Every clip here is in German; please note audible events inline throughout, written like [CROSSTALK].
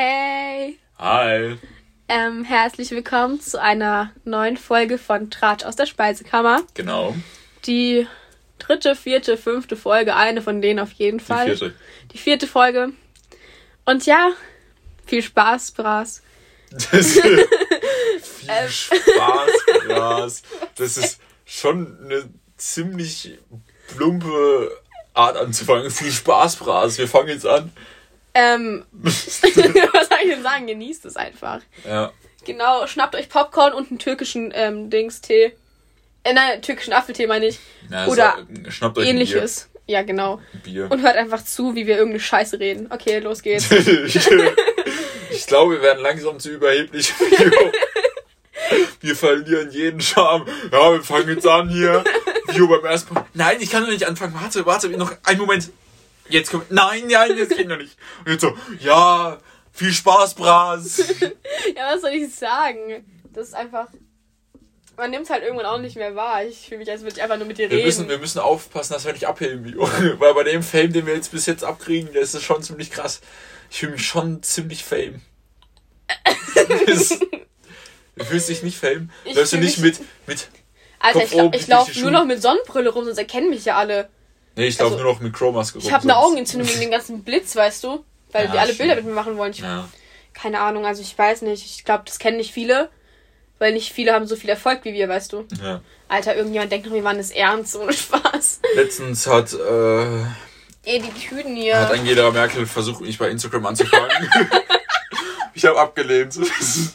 Hey! Hi! Ähm, herzlich willkommen zu einer neuen Folge von Tratsch aus der Speisekammer. Genau. Die dritte, vierte, fünfte Folge, eine von denen auf jeden Fall. Die vierte. Die vierte Folge. Und ja, viel Spaß, Bras. [LAUGHS] Viel Spaß, Gras. Das ist schon eine ziemlich plumpe Art anzufangen. Viel Spaß, Bras. Wir fangen jetzt an. Ähm, [LAUGHS] was soll ich denn sagen? Genießt es einfach. Ja. Genau, schnappt euch Popcorn und einen türkischen ähm, Dings-Tee. Äh, nein, türkischen Apfeltee meine ich. ja Oder so, schnappt euch ein Ähnliches. Ja, genau. Bier. Und hört einfach zu, wie wir irgendeine Scheiße reden. Okay, los geht's. [LAUGHS] ich glaube, wir werden langsam zu überheblich. Wir verlieren jeden Charme. Ja, wir fangen jetzt an hier. Vio beim ersten Mal. Nein, ich kann noch nicht anfangen. Warte, warte, noch einen Moment. Jetzt kommt. Nein, nein, jetzt geht noch nicht. Und jetzt so, ja, viel Spaß, Bras. [LAUGHS] ja, was soll ich sagen? Das ist einfach. Man nimmt halt irgendwann auch nicht mehr wahr. Ich fühle mich, als würde ich einfach nur mit dir Wir reden. müssen, wir müssen aufpassen, dass wir nicht abheben. [LAUGHS] Weil bei dem Fame, den wir jetzt bis jetzt abkriegen, der ist das schon ziemlich krass. Ich fühle mich schon ziemlich Fame. [LAUGHS] Das- Du fühlst dich nicht Fame? Ich Läufst du nicht mit, mit. Alter, ich, Kopf oben, ich laufe nur noch mit Sonnenbrille rum, sonst erkennen mich ja alle. Nee, ich laufe Also, nur noch mit Chromaske Ich habe eine Augenentzündung wegen dem ganzen Blitz, weißt du? Weil Ja, die alle stimmt. Bilder mit mir machen wollen. Ich, Ja. Keine Ahnung, also ich weiß nicht. Ich glaube, das kennen nicht viele. Weil nicht viele haben so viel Erfolg wie wir, weißt du? ja. Alter, irgendjemand denkt noch, wir waren das ernst, ohne Spaß. Letztens hat, äh, Ey, die Tüten hier. hat Angela Merkel versucht, mich bei Instagram anzufragen. [LAUGHS] ich habe abgelehnt. [LAUGHS] ist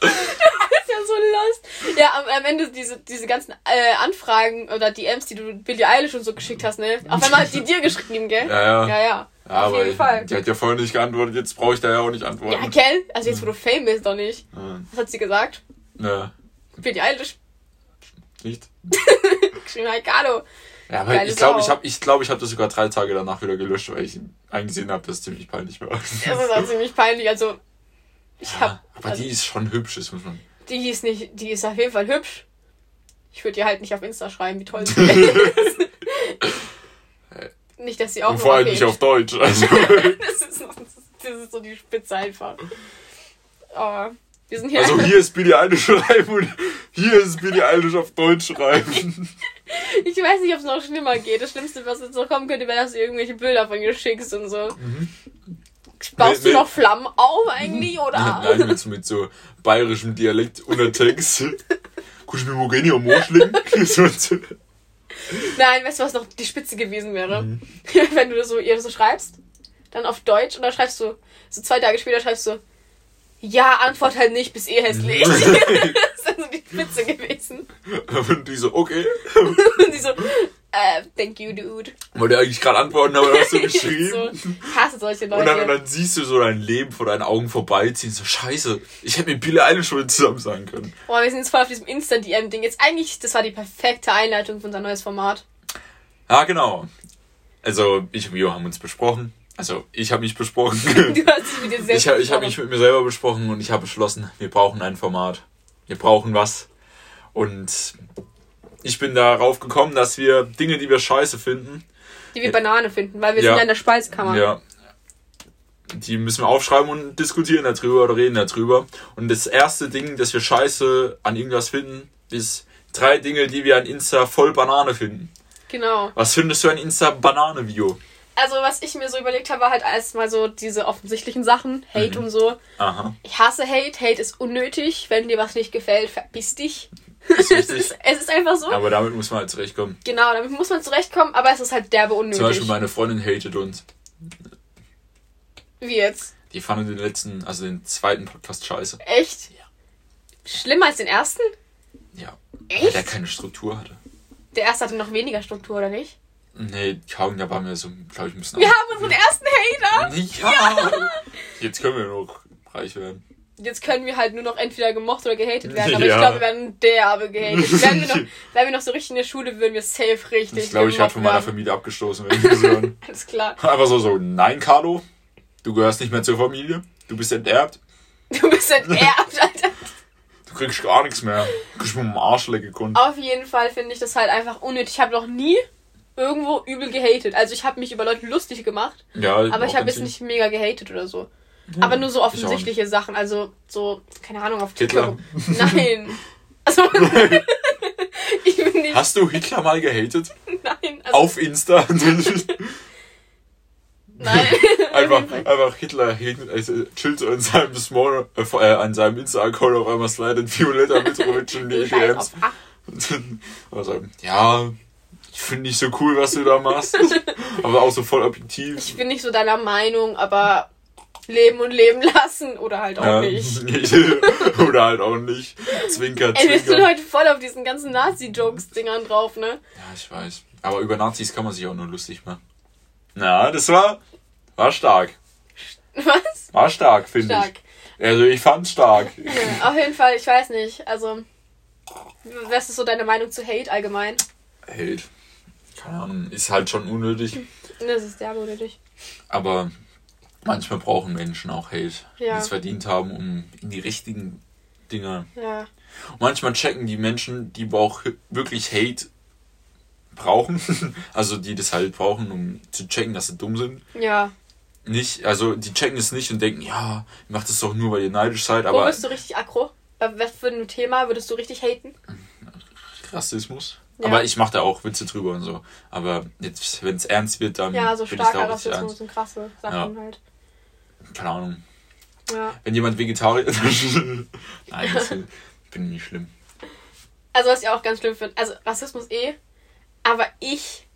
ja so lost. Ja, am, Ende diese, diese ganzen äh, Anfragen oder DMs, die du Billie Eilish und so geschickt hast, ne? Auf einmal hat die dir geschrieben, gell? Ja, ja. Ja, ja. Ja, Auf jeden Fall. die hat ja vorher nicht geantwortet, jetzt brauche ich da ja auch nicht antworten. Ja, gell? Also jetzt, wo du Fame bist, doch nicht. Ja. Was hat sie gesagt? ja. Billie Eilish Nicht? [LAUGHS] geschrieben, hey, Carlo. Ja, aber Geile ich glaube, ich habe ich glaub, ich hab das sogar drei Tage danach wieder gelöscht, weil ich eingesehen habe, dass es ziemlich peinlich war. Das ist auch ziemlich peinlich. Also, ich Ja, hab. aber also, die ist schon hübsch, das muss man. Die ist nicht, die ist auf jeden Fall hübsch. Ich würde ihr halt nicht auf Insta schreiben, wie toll sie [LAUGHS] ist. nicht, dass sie auch Und vor allem nicht auf Deutsch. [LAUGHS] Also. das, ist, das ist so die Spitze einfach. Oh, wir sind hier. Also hier ist Billie Eilish schreiben und hier ist Billie Eilish auf Deutsch schreiben. [LAUGHS] Ich weiß nicht, ob es noch schlimmer geht. Das Schlimmste, was jetzt noch kommen könnte, wäre, dass du irgendwelche Bilder von ihr schickst und so. Baust du noch Flammen auf eigentlich, oder? Nein, mit, so- mit so bayerischem Dialekt Untertext. Kannst du mir mal gerne am. [LAUGHS] Nein, weißt du, was noch die Spitze gewesen wäre? Mhm. [LAUGHS] Wenn du das so, ihr das so schreibst, dann auf Deutsch und dann schreibst du, so zwei Tage später schreibst du, ja, antwort halt nicht, bis eh [LAUGHS] hässlich. das ist so die Spitze gewesen. Und die so, okay. Und die so, äh, thank you, dude. Wollte eigentlich gerade antworten, aber hast du [LAUGHS] geschrieben. so, hasse solche Und dann, und Leute. dann siehst du so dein Leben vor deinen Augen vorbeiziehen. So, scheiße, ich hätte mit Billie Eilish schon zusammen sein können. Boah, wir sind jetzt voll auf diesem Instant-DM-Ding. Jetzt eigentlich, das war die perfekte Einleitung für unser neues Format. Ja, genau. Also, ich und Vio haben uns besprochen. Also, ich habe mich besprochen. [LAUGHS] Du hast dich mit dir selbst ich habe ich hab mich mit mir selber besprochen und ich habe beschlossen, wir brauchen ein Format. Wir brauchen was. Und ich bin darauf gekommen, dass wir Dinge, die wir scheiße finden, Die wir Banane finden, weil wir Ja. sind ja in der Speisekammer. ja, die müssen wir aufschreiben und diskutieren darüber oder reden darüber. Und das erste Ding, das wir scheiße an irgendwas finden, ist drei Dinge, die wir an Insta voll Banane finden. Genau. Was findest du an Insta Banane-Video? Also, was ich mir so überlegt habe, war halt erstmal so diese offensichtlichen Sachen. Hate Mhm. und so. Aha. Ich hasse Hate. Hate ist unnötig. Wenn dir was nicht gefällt, verpiss dich. Ist es, [LAUGHS] ist, es ist einfach so. Aber damit muss man halt zurechtkommen. Genau, damit muss man zurechtkommen, aber es ist halt derbe Zum Beispiel unnötig. meine Freundin hatet uns. Wie jetzt? Die fanden den letzten, also den zweiten Podcast scheiße. Echt? Schlimmer als den ersten? Ja. Weil der Echt? keine Struktur hatte. Der erste hatte noch weniger Struktur, oder nicht? Nee, da waren wir so, glaube ich, ein bisschen. Wir haben unseren ersten Hater! [LAUGHS] Ja! Jetzt können wir noch reich werden. Jetzt können wir halt nur noch entweder gemocht oder gehatet werden, aber Ja. ich glaube, wir werden derbe gehatet. Wären wir, noch, [LAUGHS] wären wir noch so richtig in der Schule, würden wir safe richtig Ich glaube, ich werde von meiner. Familie abgestoßen, wenn ich das höre. [LAUGHS] Alles klar. Einfach so, so, nein, Carlo, du gehörst nicht mehr zur Familie. Du bist enterbt. Du bist enterbt, Alter. Du kriegst gar nichts mehr. Du kriegst mit dem Arsch lecken gekonnt. Auf jeden Fall finde ich das halt einfach unnötig. Ich habe noch nie irgendwo übel gehatet. Also ich habe mich über Leute lustig gemacht, Ja, aber ich habe jetzt nicht mega gehatet oder so. aber nur so offensichtliche Sachen, also so, keine Ahnung, auf Hitler. TikTok. Nein. [LAUGHS] Also, [LAUGHS] ich bin nicht. Hast du Hitler mal gehatet? Nein. Also, Auf Insta? [LAUGHS] Nein. einfach, einfach Hitler also, chillt in seinem Small, äh, äh, an seinem Insta-Account auf einmal slidet Violetta Mitrovic in die DMs. also, ja, ich finde nicht so cool, was du da machst. [LAUGHS] aber auch so voll objektiv. Ich bin nicht so deiner Meinung, aber leben und leben lassen oder halt auch Ja. nicht. [LAUGHS] Oder halt auch nicht. Zwinker, Ey, wir sind zwinker. heute voll auf diesen ganzen Nazi-Jokes-Dingern drauf, ne? Ja, ich weiß. Aber über Nazis kann man sich auch nur lustig machen. Na, das war, war stark. [LAUGHS] Was? War stark, finde Stark. ich. Also ich fand's stark. Ja, auf jeden Fall, ich weiß nicht. Also, was ist so deine Meinung zu Hate allgemein? Hate. Keine Ahnung, ist halt schon unnötig. [LAUGHS] Das ist sehr unnötig. Aber manchmal brauchen Menschen auch Hate, die Ja. es verdient haben, um in die richtigen Dinge. Ja. Und manchmal checken die Menschen, die auch wirklich Hate brauchen, [LAUGHS] also die das halt brauchen, um zu checken, dass sie dumm sind. Ja. Nicht, also die checken es nicht und denken, ja, ihr macht es doch nur, weil ihr neidisch seid, Wo aber bist du richtig aggro? Bei was für ein Thema würdest du richtig haten? Rassismus. Ja. Aber ich mache da auch Witze drüber und so. Aber jetzt, wenn es ernst wird, dann Ja, so da starker auch ernst. und krasse Sachen halt. Keine Ahnung. Ja. Wenn jemand Vegetarier [LAUGHS] Nein, das bin ich nicht schlimm. Also was ich auch ganz schlimm finde, also Rassismus eh, aber ich,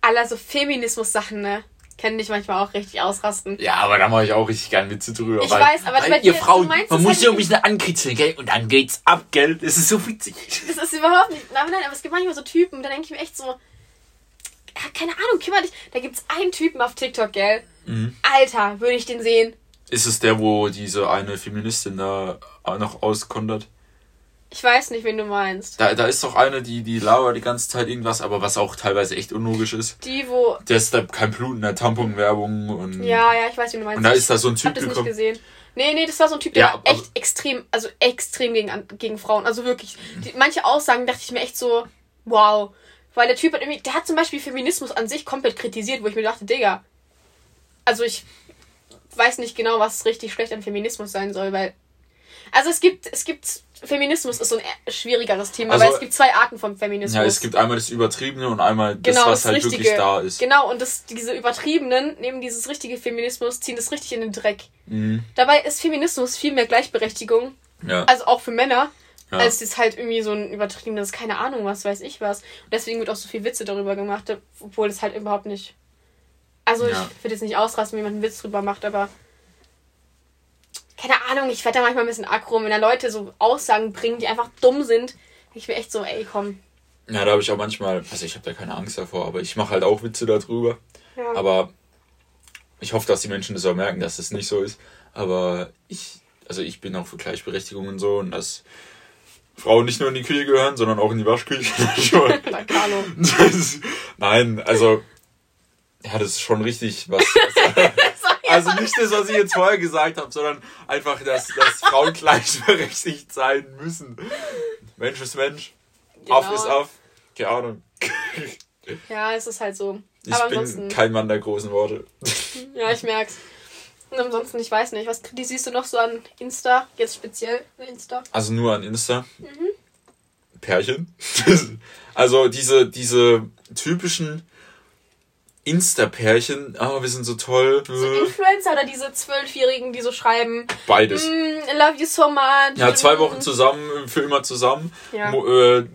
aller so Feminismus-Sachen, ne, kann dich manchmal auch richtig ausrasten. Ja, aber da mache ich auch richtig gern Witze drüber. Ich weil, weiß, aber weil ihr dir- Frauen, man muss halt ja ein nicht- bisschen ankritzeln, gell? Und dann geht's ab, gell? Das ist so witzig. Das ist überhaupt nicht, nein, nein, aber es gibt manchmal so Typen, da denke ich mir echt so, ja, keine Ahnung, kümmere dich, da gibt's einen Typen auf TikTok, gell? Mhm. Alter, würde ich den sehen. Ist es der, wo diese eine Feministin da noch auskontert? Ich weiß nicht, wen du meinst. Da, da ist doch eine, die, die labert die ganze Zeit irgendwas, aber was auch teilweise echt unlogisch ist. Die, wo, Der ist da kein Blut in der Tamponwerbung und. ja, ja, ich weiß, wen du meinst. Und da ist da so ein Ich hab Typ das nicht gesehen. Nee, nee, das war so ein Typ, der Ja, echt extrem, also extrem gegen, gegen Frauen. Also wirklich. Die, manche Aussagen dachte ich mir echt so, wow. Weil der Typ hat irgendwie, der hat zum Beispiel Feminismus an sich komplett kritisiert, wo ich mir dachte, Digga. Also ich weiß nicht genau, was richtig schlecht an Feminismus sein soll, weil. Also es gibt, es gibt, Feminismus ist so ein eher schwierigeres Thema, Also- weil es gibt zwei Arten vom Feminismus. Ja, es gibt einmal das Übertriebene und einmal das, Genau, was das halt Richtige. wirklich da ist. Genau, und das, diese Übertriebenen nehmen dieses richtige Feminismus, ziehen das richtig in den Dreck. Mhm. Dabei ist Feminismus viel mehr Gleichberechtigung, Ja. also auch für Männer, Ja. als jetzt halt irgendwie so ein übertriebenes, keine Ahnung, was weiß ich was. Und deswegen wird auch so viel Witze darüber gemacht, obwohl es halt überhaupt nicht. Also Ja. ich würde jetzt nicht ausrasten, wenn jemand einen Witz drüber macht, aber. Keine Ahnung, ich werde da manchmal ein bisschen aggro, wenn da Leute so Aussagen bringen, die einfach dumm sind. ich mir echt so, ey, komm. ja, da habe ich auch manchmal, also ich habe da keine Angst davor, aber ich mache halt auch Witze darüber. Ja. Aber ich hoffe, dass die Menschen das auch merken, dass das nicht so ist. Aber ich, also ich bin auch für Gleichberechtigung und so und dass Frauen nicht nur in die Küche gehören, sondern auch in die Waschküche. [LAUGHS] [LAUGHS] Das, nein, also ja, das ist schon richtig, was. was [LAUGHS] also nicht das, was ich jetzt vorher gesagt habe, sondern einfach, dass, dass Frauen gleichberechtigt sein müssen. Mensch ist Mensch, auf Genau. ist auf. Keine Ahnung. Ja, es ist halt so. Ich aber bin kein Mann der großen Worte. Ja, ich merk's. Und ansonsten, ich weiß nicht, was kritisierst du noch so an Insta? Jetzt speziell Insta? Also nur an Insta. Mhm. Pärchen. [LAUGHS] also diese, diese typischen Insta-Pärchen, ah, wir sind so toll. So Influencer oder diese Zwölfjährigen, die so schreiben, Beides. mm, I love you so much. Ja, zwei mm. Wochen zusammen, für immer zusammen. Ja. Äh,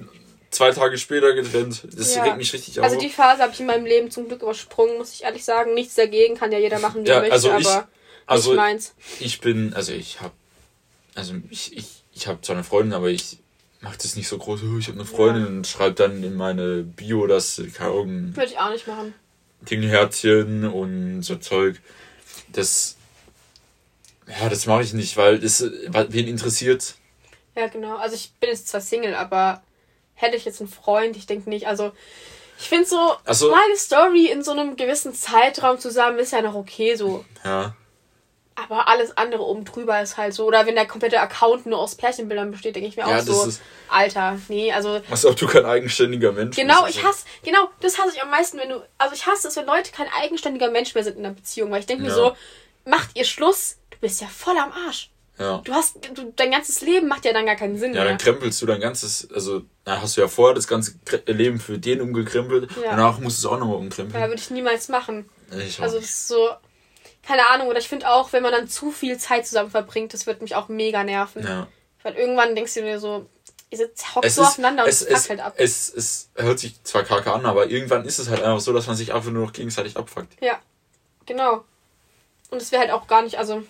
zwei Tage später getrennt. Das Ja. regt mich richtig auf. Also die Phase habe ich in meinem Leben zum Glück übersprungen, muss ich ehrlich sagen. Nichts dagegen, kann ja jeder machen, wie Ja, er möchte, also ich- aber also nicht meins. ich bin, also ich hab, also ich, ich, ich habe zwar eine Freundin, aber ich mach das nicht so groß. "Oh, Ich habe eine Freundin und schreibe dann in meine Bio, dass keine Ahnung, Würde ich auch nicht machen. Dingherzchen und so Zeug. Das, ja, das mache ich nicht, weil das, wen interessiert. Ja, genau. Also ich bin jetzt zwar Single, aber hätte ich jetzt einen Freund, ich denke nicht. Also ich finde so, Also- mal eine Story in so einem gewissen Zeitraum zusammen ist ja noch okay so. Ja. Aber alles andere oben drüber ist halt so. Oder wenn der komplette Account nur aus Pärchenbildern besteht, denke ich mir Ja, auch das so. ist- Alter, nee, also. Als ob du kein eigenständiger Mensch Genau, bist. ich hasse, genau, das hasse ich am meisten, wenn du, also ich hasse es, wenn Leute kein eigenständiger Mensch mehr sind in einer Beziehung, weil ich denke mir Ja. so, macht ihr Schluss, du bist ja voll am Arsch. Ja. Du hast, du, dein ganzes Leben macht ja dann gar keinen Sinn Ja, mehr. dann krempelst du dein ganzes, also, dann hast du ja vorher das ganze Leben für den umgekrempelt, Ja. danach musst du es auch nochmal Ja, umkrempeln. würde ich niemals machen. Ich auch Also das ist so, keine Ahnung, oder ich finde auch, wenn man dann zu viel Zeit zusammen verbringt, das wird mich auch mega nerven. ja. Weil irgendwann denkst du dir so, ihr sitzt hockt Es so ist, aufeinander und es, es es, halt ab. es, es hört sich zwar kacke an, aber irgendwann ist es halt einfach so, dass man sich einfach nur noch gegenseitig abfuckt. Ja, genau. Und es wäre halt auch gar nicht, also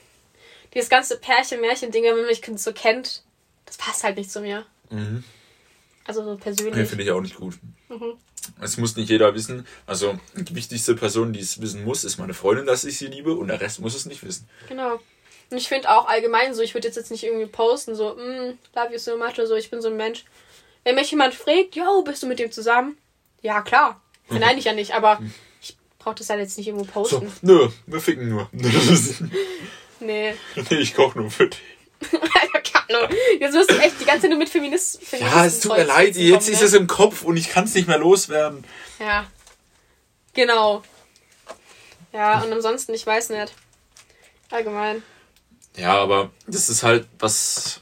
dieses ganze Pärchen-Märchen-Ding, wenn man mich so kennt, das passt halt nicht zu mir. Mhm. Also so Nee, persönlich. finde ich auch nicht gut. Mhm. Es muss nicht jeder wissen. Also die wichtigste Person, die es wissen muss, ist meine Freundin, dass ich sie liebe und der Rest muss es nicht wissen. Genau. Und ich finde auch allgemein so, ich würde jetzt, jetzt nicht irgendwie posten, so, mm, love you so much oder so, ich bin so ein Mensch. Wenn mich jemand fragt, yo, bist du mit dem zusammen? Ja, klar. [LAUGHS] Nein, ich ja nicht, aber ich brauche das halt jetzt nicht irgendwo So, posten. nö, wir ficken nur. [LAUGHS] Nee. nee, ich koche nur für dich. Jetzt wirst du echt die ganze Zeit nur mit Feminist Ja, es tut mir leid, jetzt ist es im Kopf und ich kann es nicht mehr loswerden. Ja. Genau. Ja, und ansonsten, ich weiß nicht. Allgemein. Ja, aber das ist halt was.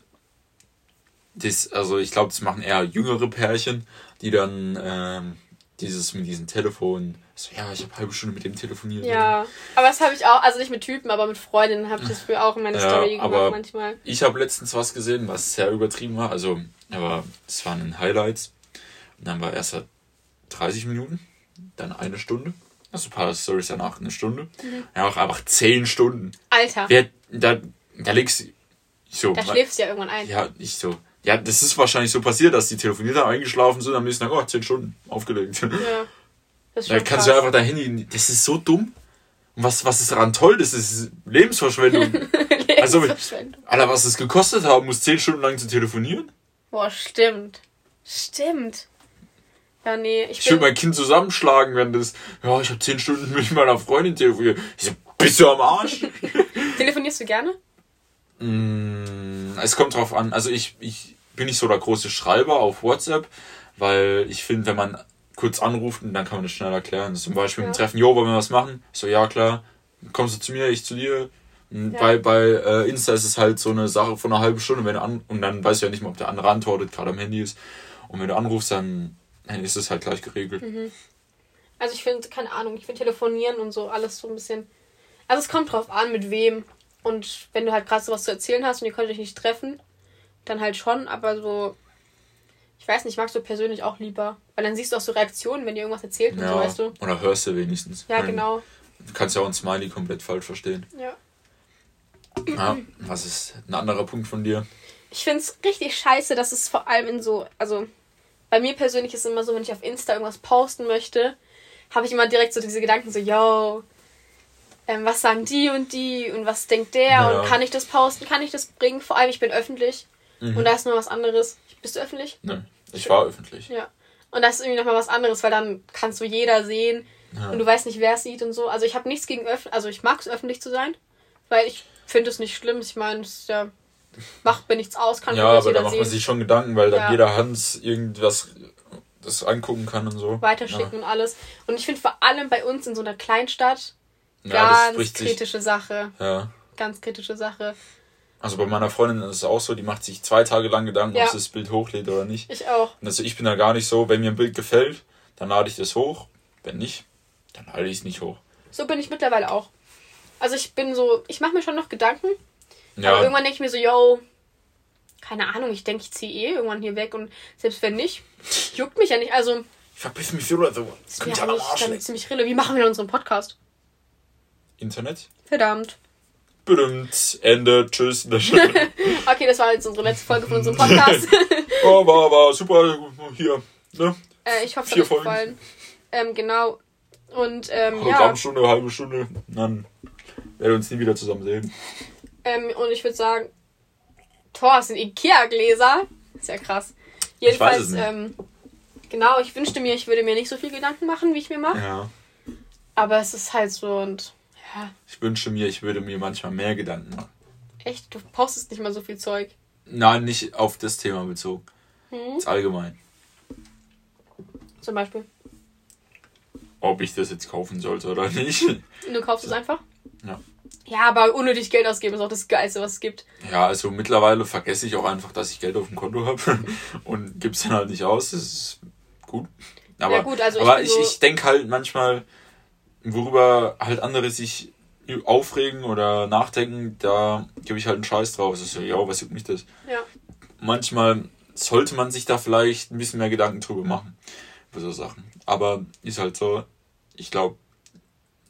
Das, also ich glaube, das machen eher jüngere Pärchen, die dann ähm, dieses mit diesem Telefon. So, ja, ich habe halbe Stunde mit dem telefoniert. Ja. Aber das habe ich auch, also nicht mit Typen, aber mit Freundinnen habe ich das früher auch in meine Ja, Story gemacht manchmal. Ich habe letztens was gesehen, was sehr übertrieben war. Also, aber es waren Highlights. Und dann war erst 30 Minuten, dann eine Stunde. Also ein paar Stories danach eine Stunde. Mhm. Ja, auch einfach 10 Stunden. Alter, Wer, da, da legst so, da schläfst du ja irgendwann ein. Ja, ich so. Ja, das ist wahrscheinlich so passiert, dass die telefoniert haben, eingeschlafen sind, am nächsten Tag, oh, 10 Stunden aufgelegt. Ja. [LAUGHS] Das ist Da schon kannst du krass. einfach dein Handy. Das ist so dumm. Und was, was ist daran toll? Das ist Lebensverschwendung. [LAUGHS] also, Lebensverschwendung. Alter, was es gekostet haben muss, 10 Stunden lang zu telefonieren? Boah, stimmt. Stimmt. Ja, nee, ich Ich würde bin... mein Kind zusammenschlagen, wenn das. Ja, ich habe 10 Stunden mit meiner Freundin telefoniert. Ich so, bist du am Arsch? [LAUGHS] Telefonierst du gerne? Mm, es kommt drauf an. Also ich, ich bin nicht so der große Schreiber auf WhatsApp, weil ich finde, wenn man kurz anruft, dann kann man das schnell erklären. Zum Beispiel Ja. Treffen, jo, wollen wir was machen? Ich so, ja klar. Kommst du zu mir, ich zu dir. Und Ja. Bei, bei äh, Insta ist es halt so eine Sache von einer halben Stunde, wenn du an, und dann weißt du ja nicht mehr, ob der andere antwortet, gerade am Handy ist. Und wenn du anrufst, dann, dann ist es halt gleich geregelt. Also ich finde, keine Ahnung, ich finde telefonieren und so alles so ein bisschen. Also es kommt drauf an, mit wem. Und wenn du halt gerade so was zu erzählen hast und ihr könnt euch nicht treffen, dann halt schon, aber so. Ich weiß nicht, ich mag so persönlich auch lieber. Weil dann siehst du auch so Reaktionen, wenn ihr irgendwas erzählt und so, Ja, weißt du. oder hörst du wenigstens. Ja, genau. Du kannst ja auch ein Smiley komplett falsch verstehen. Ja. Ja, was ist ein anderer Punkt von dir? Ich finde es richtig scheiße, dass es vor allem in so, also bei mir persönlich ist es immer so, wenn ich auf Insta irgendwas posten möchte, habe ich immer direkt so diese Gedanken so, yo, ähm, was sagen die und die und was denkt der Ja. und kann ich das posten, kann ich das bringen? Vor allem, ich bin öffentlich Mhm. und da ist noch was anderes. Bist du öffentlich? Ne, ich war öffentlich. Ja. Und das ist irgendwie nochmal was anderes, weil dann kannst du jeder sehen Ja. und du weißt nicht, wer es sieht und so. Also ich habe nichts gegen öffentlich, also ich mag es öffentlich zu sein, weil ich finde es nicht schlimm. Ich meine, es ist ja, macht mir nichts aus, kann Ja, aber da macht sehen. man sich schon Gedanken, weil dann Ja. jeder Hans irgendwas das angucken kann und so. weiterschicken und alles. Und ich finde vor allem bei uns in so einer Kleinstadt Ja, ja ganz spricht sich. kritische Sache. Ja. Ganz kritische Sache. Also bei meiner Freundin ist es auch so, die macht sich zwei Tage lang Gedanken, Ja. ob sie das Bild hochlädt oder nicht. Ich auch. Und also ich bin da gar nicht so, wenn mir ein Bild gefällt, dann lade ich das hoch. Wenn nicht, dann lade ich es nicht hoch. So bin ich mittlerweile auch. Also ich bin so, ich mache mir schon noch Gedanken, aber Ja, irgendwann denke ich mir so, yo, keine Ahnung, ich denke, ich ziehe eh irgendwann hier weg und selbst wenn nicht, juckt mich ja nicht. Also, verpiss mich oder so. ist Könnt mir lecken. ziemlich rille. Wie machen wir denn unseren Podcast? Internet? Verdammt. Bedimmt. Ende. Tschüss. [LAUGHS] Okay, das war jetzt unsere letzte Folge von unserem Podcast. [LAUGHS] oh, war, war super. Hier. Ne? äh, ich hoffe, es hat euch Folgen. gefallen. Ähm, genau. Und ähm, ja. Programmstunde, halbe Stunde. Dann werden wir uns nie wieder zusammen sehen. Ähm, und ich würde sagen, Thor, es sind Ikea-Gläser. Ist ja krass. Jedenfalls, ähm, genau, ich wünschte mir, ich würde mir nicht so viel Gedanken machen, wie ich mir mache. Ja. Aber es ist halt so und Ja. Ich wünsche mir, ich würde mir manchmal mehr Gedanken machen. Echt? Du postest nicht mal so viel Zeug. Nein, nicht auf das Thema bezogen. Hm? Jetzt allgemein. Zum Beispiel. Ob ich das jetzt kaufen sollte oder nicht. Du kaufst es einfach? Ja. Ja, aber unnötig Geld ausgeben ist auch das Geilste, was es gibt. Ja, also mittlerweile vergesse ich auch einfach, dass ich Geld auf dem Konto habe [LAUGHS] und gebe es dann halt nicht aus. Das ist gut. Aber, Ja, gut, also ich aber bin ich, so- ich denke halt manchmal, worüber halt andere sich aufregen oder nachdenken, da gebe ich halt einen Scheiß drauf. Es ist so, ja, was juckt mich das? Ja. Manchmal sollte man sich da vielleicht ein bisschen mehr Gedanken drüber machen. Über so Sachen. Aber ist halt so, ich glaube,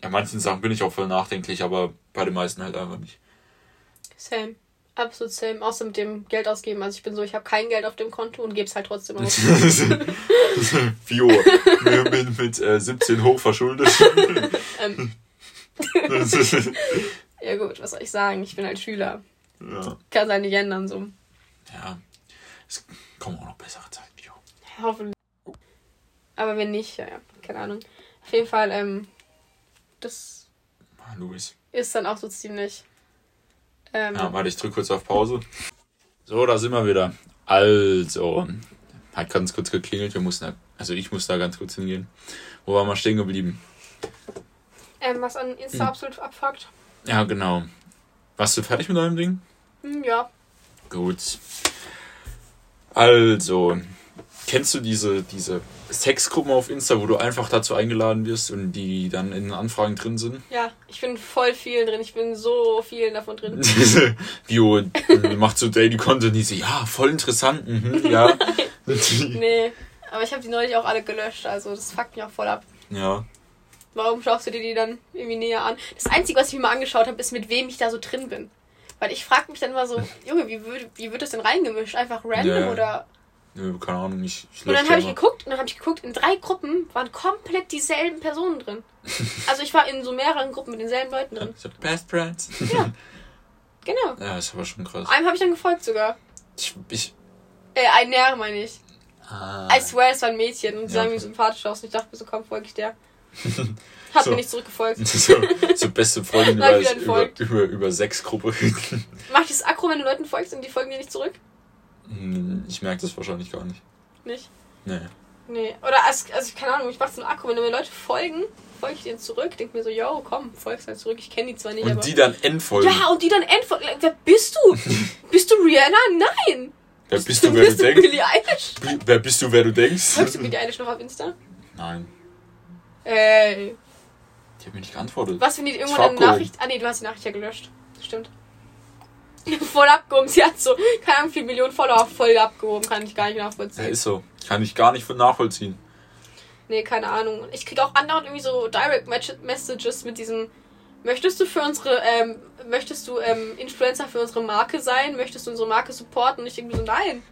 ja, manchen Sachen bin ich auch voll nachdenklich, aber bei den meisten halt einfach nicht. Same. Absolut same. Außer mit dem Geld ausgeben. Also ich bin so, ich habe kein Geld auf dem Konto und gebe es halt trotzdem [LAUGHS] aus. Fio, mit, mit, mit äh, 17 hoch verschuldet. ähm, [LAUGHS] ja gut, was soll ich sagen? Ich bin halt Schüler. ja. Kann halt nicht ändern so. ja, es kommen auch noch bessere Zeiten, Fio. Hoffentlich. Aber wenn nicht, ja, ja, keine Ahnung. Auf jeden Fall, ähm, das Ah, Luis. ist dann auch so ziemlich. Ähm, Ja, warte, ich drück kurz auf Pause. So, da sind wir wieder. Also, hat ganz kurz geklingelt. Wir mussten, also ich muss da ganz kurz hingehen. Wo waren wir stehen geblieben? ähm, was an Insta Hm. absolut abfuckt. Ja, genau. Warst du fertig mit deinem Ding? Hm, ja. Gut. Also, kennst du diese, diese Sexgruppen auf Insta, wo du einfach dazu eingeladen wirst und die dann in Anfragen drin sind? Ja, ich bin voll vielen drin. Ich bin so vielen davon drin. [LAUGHS] Bio äh, macht so Daily Content, die so, ja, voll interessant, mhm, ja. [LAUGHS] nee. Aber ich habe die neulich auch alle gelöscht, also das fuckt mich auch voll ab. ja. Warum schaust du dir die dann irgendwie näher an? Das Einzige, was ich mir mal angeschaut habe, ist, mit wem ich da so drin bin. Weil ich frage mich dann immer so, Junge, wie wird, wie wird das denn reingemischt? Einfach random Ja. oder. Nö, keine Ahnung, ich, ich Und dann habe ich geguckt und dann habe ich geguckt, in drei Gruppen waren komplett dieselben Personen drin. [LAUGHS] Also ich war in so mehreren Gruppen mit denselben Leuten drin. So, Best Friends. Genau. Ja, ist aber schon krass. Einem habe ich dann gefolgt sogar. Ich, ich, Äh, ein näher meine ich. ah, I swear, es war ein Mädchen und sie Ja, sah mir okay. sympathisch aus und ich dachte mir so, komm, folge ich der. [LAUGHS] Hat So. mir nicht zurückgefolgt. [LAUGHS] so, so beste Freundin über, über, über, über Sexgruppe. Mach ich das Akro, wenn du Leuten folgst und die folgen dir nicht zurück? Hm, ich merke das wahrscheinlich gar nicht. Nicht? Nee. Nee. Oder, also, also keine Ahnung, ich mach so einen Akku. Wenn mir Leute folgen, folge ich denen zurück. Denk mir so, yo, komm, folgst halt zurück. Ich kenne die zwar nicht, aber. Und die dann entfolgen. ja, und die dann entfolgen. Wer bist du? [LAUGHS] bist du Rihanna? Nein! Wer bist du, wer du denkst? Billie Eilish? Wer bist du, wer du denkst? Folgst du Billie Eilish noch auf Insta? Nein, Ey. die hat mir nicht geantwortet. Was, wenn die irgendwann eine. Nachricht. Ah, nee, du hast die Nachricht ja gelöscht. Stimmt. [LAUGHS] Voll abgehoben. Sie hat so, keine Ahnung, wie viele Millionen Follower voll abgehoben. Kann ich gar nicht Ja, nachvollziehen. ist so. Kann ich gar nicht nachvollziehen. Nee, keine Ahnung. Ich krieg auch andauernd irgendwie so Direct Messages mit diesem. Möchtest du für unsere, ähm, möchtest du ähm, Influencer für unsere Marke sein? Möchtest du unsere Marke supporten? Und ich irgendwie so, nein.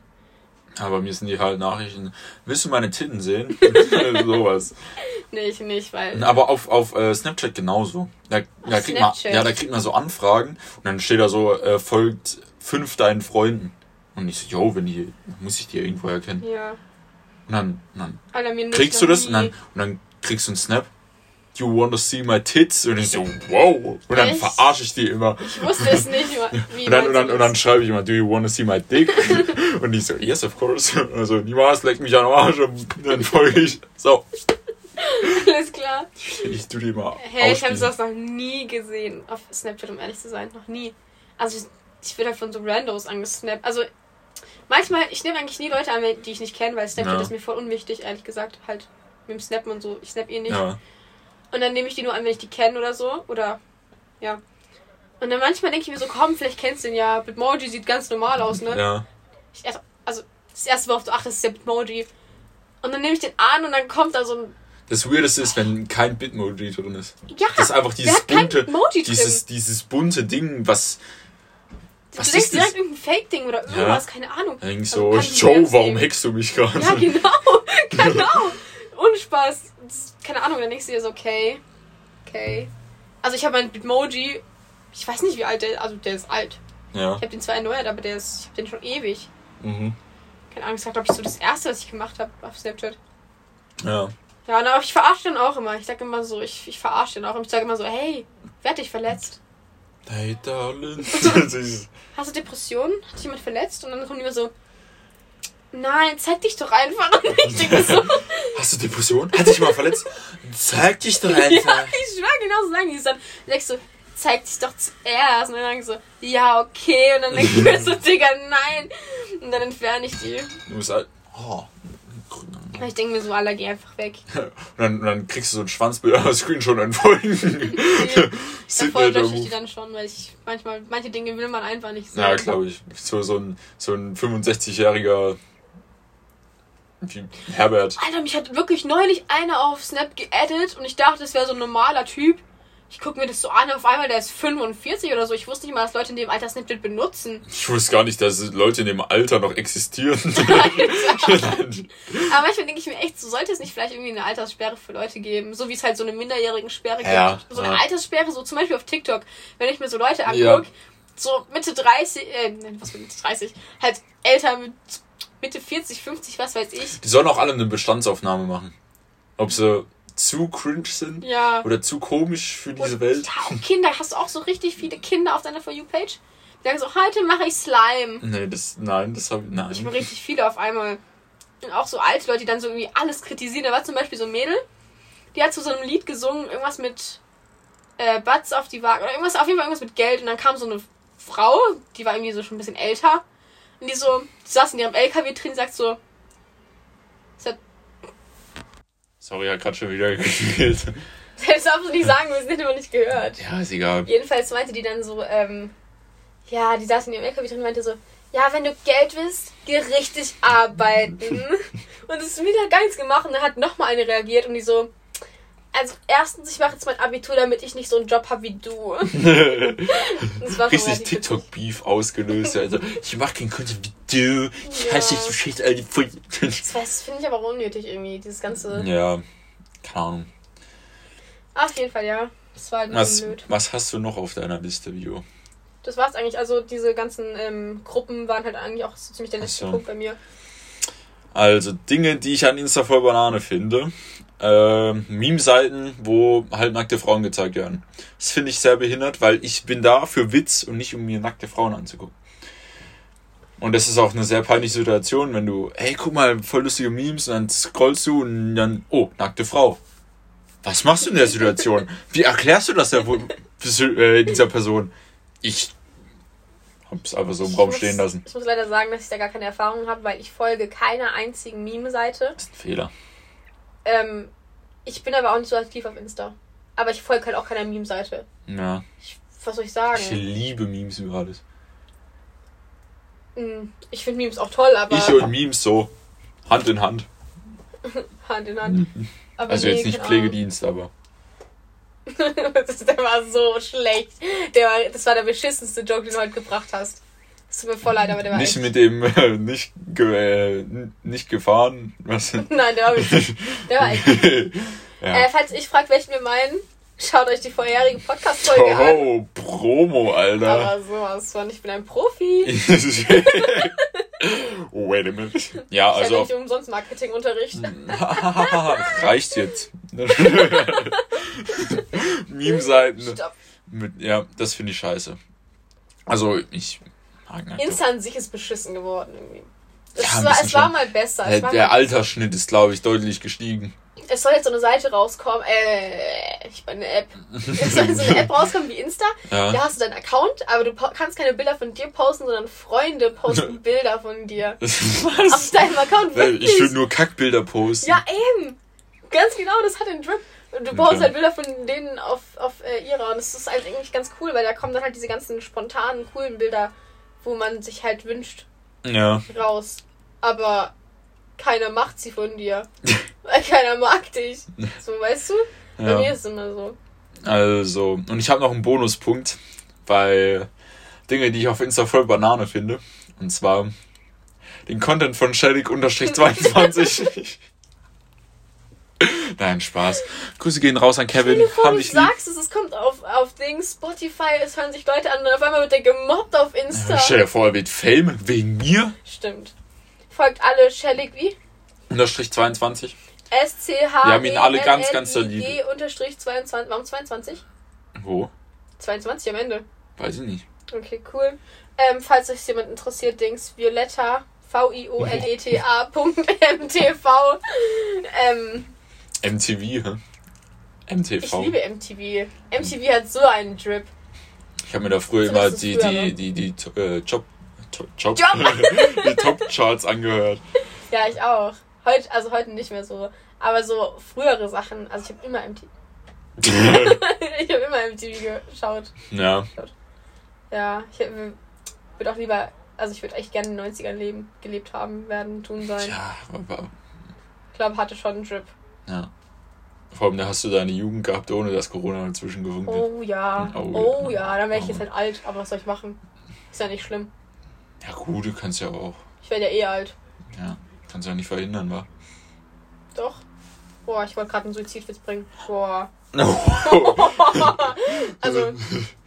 Aber mir sind die halt Nachrichten. Willst du meine Titten sehen? [LAUGHS] Sowas. Nee, ich nicht, weil. Aber auf, auf äh, Snapchat genauso. Da, da, Auf kriegt man, Snapchat? ja, da kriegt man so Anfragen und dann steht da so, äh, folgt fünf deinen Freunden. Und ich so, yo, wenn die, muss ich die irgendwo erkennen. Ja. Und dann, und dann Alter, kriegst du das nie. und dann, und dann kriegst du einen Snap. You wanna see my tits? Und ich so, wow. Und dann verarsche ich die immer. Ich wusste es nicht, [LAUGHS] wie Und dann, und dann, und dann schreibe ich immer, do you wanna see my dick? [LAUGHS] und die so, yes, of course. Also, niemals, leck mich an den Arsch. Und dann folge ich. So, Alles klar. ich tu die mal Hey, ich habe das noch nie gesehen auf Snapchat, um ehrlich zu sein. Noch nie. Also, ich, ich werde halt von so Randos angesnappt. Also, manchmal, ich nehme eigentlich nie Leute an, die ich nicht kenne, weil Snapchat Ja. ist mir voll unwichtig, ehrlich gesagt. Halt mit dem Snappen und so. Ich snap eh nicht. Ja. Und dann nehme ich die nur an, wenn ich die kenne oder so. Oder, ja. Und dann manchmal denke ich mir so, komm, vielleicht kennst du den ja. Bitmoji sieht ganz normal aus, ne? Ja. Ich, also, also, das erste, worauf du achtest, ist der Bitmoji. Und dann nehme ich den an und dann kommt da so ein. Das Weirdeste ist, wenn kein Bitmoji drin ist. Ja! Das ist einfach dieses bunte, Bitmoji dieses, dieses bunte Ding, was was du denkst das? direkt irgendein Fake-Ding oder irgendwas, keine Ahnung. eigentlich Also so, Joe, warum hackst du mich gerade? Ja, genau. [LAUGHS] genau. Ohne Spaß. Keine Ahnung, du dir so, okay. Okay. Also ich habe meinen Bitmoji, ich weiß nicht wie alt der ist, also der ist alt. Ja. Ich habe den zwar erneuert, aber der ist, ich habe den schon ewig. Mhm. Keine Ahnung, das war glaube ich so das erste, was ich gemacht habe auf Snapchat. Ja. Ja, aber ich verarsche den auch immer. Ich sage immer so, ich, ich verarsche den auch. Und ich sage immer so, hey, Wer hat dich verletzt? Hey, darling. [LAUGHS] [LAUGHS] Hast du Depressionen? Hat dich jemand verletzt? Und dann kommen die immer so, nein, zeig dich doch einfach. [LAUGHS] Ich denke so, Hast du Depression? Hat dich mal verletzt? Zeig dich doch ja, einfach. ich schwör, genau so sagen die es dann. Ich so, zeig dich doch zuerst. Und dann sagen die so, ja, okay. Und dann denke ich mir so, [LAUGHS] Digga, nein. Und dann entferne ich die. Du musst halt. Oh. Ich denke mir so, Alter, geh einfach weg. Und dann, und dann kriegst du so ein Schwanzbild an der Screenshot Davor wir da lösche ich die dann schon, weil ich manchmal, manche Dinge will man einfach nicht Ja, sehen. glaube ich. So, so ein, so ein 65-jähriger wie Herbert. Alter, mich hat wirklich neulich einer auf Snap geaddet und ich dachte, das wäre so ein normaler Typ. Ich gucke mir das so an, auf einmal, der ist 45 oder so. Ich wusste nicht mal, dass Leute in dem Alter Snapchat benutzen. Ich wusste gar nicht, dass Leute in dem Alter noch existieren. [LAUGHS] [LAUGHS] Aber manchmal denke ich mir echt, so sollte es nicht vielleicht irgendwie eine Alterssperre für Leute geben. So wie es halt so eine minderjährigen Sperre Ja, gibt. So eine ja. Alterssperre, so zum Beispiel auf TikTok. Wenn ich mir so Leute angucke, Ja. so Mitte 30, äh, nein, was für Mitte 30, halt älter mit Mitte 40, 50, was weiß ich. Die sollen auch alle eine Bestandsaufnahme machen. Ob sie zu cringe sind Ja. oder zu komisch für diese Und, Welt. Ja, Kinder. Hast du auch so richtig viele Kinder auf deiner For You-Page? Die sagen so, heute mache ich Slime. Nee, das, nein, das habe ich, nein. Ich bin richtig viele auf einmal. Und auch so alte Leute, die dann so irgendwie alles kritisieren. Da war zum Beispiel so ein Mädel, die hat zu so einem Lied gesungen, irgendwas mit äh, Butts auf die Waage. Oder irgendwas, auf jeden Fall irgendwas mit Geld. Und dann kam so eine Frau, die war irgendwie so schon ein bisschen älter. Und die so, die saß in ihrem LKW drin, sagt so, Sorry, hat gerade schon wieder gespielt. [LAUGHS] das darfst du nicht sagen, wir sind immer nicht gehört. Ja, ist egal. Jedenfalls meinte die dann so, ähm, ja, die saß in ihrem LKW drin und meinte so, ja, wenn du Geld willst, geh richtig arbeiten. [LAUGHS] und es ist wieder gar nichts gemacht und dann hat nochmal eine reagiert und die so, also erstens, ich mache jetzt mein Abitur, damit ich nicht so einen Job habe wie du. [LAUGHS] Richtig TikTok-Beef ausgelöst. Also, ich mach keinen Content wie du. Ich Ja. hasse dich, du scheiß alte Voll. Das finde ich aber auch unnötig irgendwie, dieses ganze... Ja, keine Ahnung. Auf jeden Fall, ja. Das war halt Was, blöd. was hast du noch auf deiner Liste, Vio? Das war's eigentlich. Also diese ganzen ähm, Gruppen waren halt eigentlich auch so ziemlich der letzte so. Punkt bei mir. Also Dinge, die ich an Insta voll Banane finde. Äh, Meme-Seiten, wo halt nackte Frauen gezeigt werden. Das finde ich sehr behindert, weil ich bin da für Witz und nicht um mir nackte Frauen anzugucken. Und das ist auch eine sehr peinliche Situation, wenn du, hey, guck mal, voll lustige Memes und dann scrollst du und dann, oh, nackte Frau. Was machst du in der Situation? Wie erklärst du das der, äh, dieser Person? Ich hab's einfach so im Ich Raum muss- stehen lassen. Ich muss leider sagen, dass ich da gar keine Erfahrung habe, weil ich folge keiner einzigen Meme-Seite. Das ist ein Fehler. Ähm, ich bin aber auch nicht so aktiv auf Insta. Aber ich folge halt auch keiner Meme-Seite. Ja. Ich, was soll ich sagen? Ich liebe Memes über alles. Hm, Ich finde Memes auch toll, aber Ich und Memes so Hand in Hand. [LAUGHS] Hand in Hand. Aber Also nee, jetzt nicht Pflegedienst, aber. [LAUGHS] Der war so schlecht. Der war, das war der beschissenste Joke, den du heute gebracht hast. Es tut mir voll leid, aber der war Nicht echt... mit dem äh, nicht, ge, äh, nicht gefahren. Was? [LAUGHS] Nein, der war witzig. Der war echt... [LAUGHS] ja. Äh, falls ich fragt, welchen wir meinen, schaut euch die vorherige Podcast-Folge an. oh, Promo, Alter. Aber sowas von, ich bin ein Profi. [LAUGHS] Wait a minute. Ja, Ich habe also. nicht umsonst Marketingunterricht. reicht jetzt. Meme-Seiten. Ja, das finde ich scheiße. Also, ich Insta an sich ist beschissen geworden irgendwie. Es, Ja, war, es war mal besser. Es, Der, war der mal, Altersschnitt ist, glaube ich, deutlich gestiegen. es soll jetzt so eine Seite rauskommen. Äh, ich meine eine App. Es soll jetzt so eine App rauskommen wie Insta. [LAUGHS] Ja. Da hast du deinen Account, aber du kannst keine Bilder von dir posten, sondern Freunde posten [LAUGHS] Bilder von dir. [LAUGHS] Auf Was? deinem Account wirklich. Ich will nur Kackbilder posten. Ja, eben. Ganz genau, das hat den Drip. Du Okay. baust halt Bilder von denen auf, auf äh, ihrer. Und das ist halt eigentlich ganz cool, weil da kommen dann halt diese ganzen spontanen, coolen Bilder, wo man sich halt wünscht, Ja. raus. Aber keiner macht sie von dir. [LAUGHS] weil keiner mag dich. So, weißt du? Bei mir ist es immer so. Also, und ich habe noch einen Bonuspunkt bei Dinge, die ich auf Insta voll Banane finde. Und zwar den Content von Shellig-22. [LAUGHS] [LAUGHS] Nein, Spaß. Grüße gehen raus an Kevin. Vor, Haben du dich lieb. sagst es, es kommt auf, auf Dings, Spotify, es hören sich Leute an und auf einmal wird der gemobbt auf Insta. Stell dir vor, er wird Fame wegen mir. Stimmt. Folgt alle Shellig wie? Unterstrich 22. S-C-H. Wir haben ihn alle ganz, ganz doll lieb. G unterstrich 22. Warum 22? Wo? 22 am Ende. Weiß ich nicht. Okay, cool. Ähm, falls euch jemand interessiert, Dings, Violetta, V-I-O-L-E-T-A. [LAUGHS] MTV. Ähm, MTV, ich liebe MTV. MTV hat so einen Drip. Ich habe mir da früher So immer die, früher, die, ne? die, die, äh, Job, Job, Job, Job. [LAUGHS] die Top-Charts angehört. [LAUGHS] Ja, ich auch. Heute, also heute nicht mehr so. Aber so frühere Sachen, also ich habe immer MTV. [LAUGHS] ich habe immer MTV geschaut. ja, Ja, ich würde auch lieber, also ich würde echt gerne in den 90ern leben, gelebt haben, werden, tun sein. ja, aber, Ich glaube, hatte schon einen Drip. Ja. Vor allem, da hast du deine Jugend gehabt, ohne dass Corona dazwischen gewunken hat. Oh ja, Oh, oh, ja. dann wäre ich Oh. jetzt halt alt, aber was soll ich machen? Ist ja nicht schlimm. Ja gut, du kannst ja auch. Ich werde ja eh alt. Ja, kannst ja nicht verhindern, wa? Doch. Boah, ich wollte gerade einen Suizidwitz bringen. Boah. [LAUGHS] Also,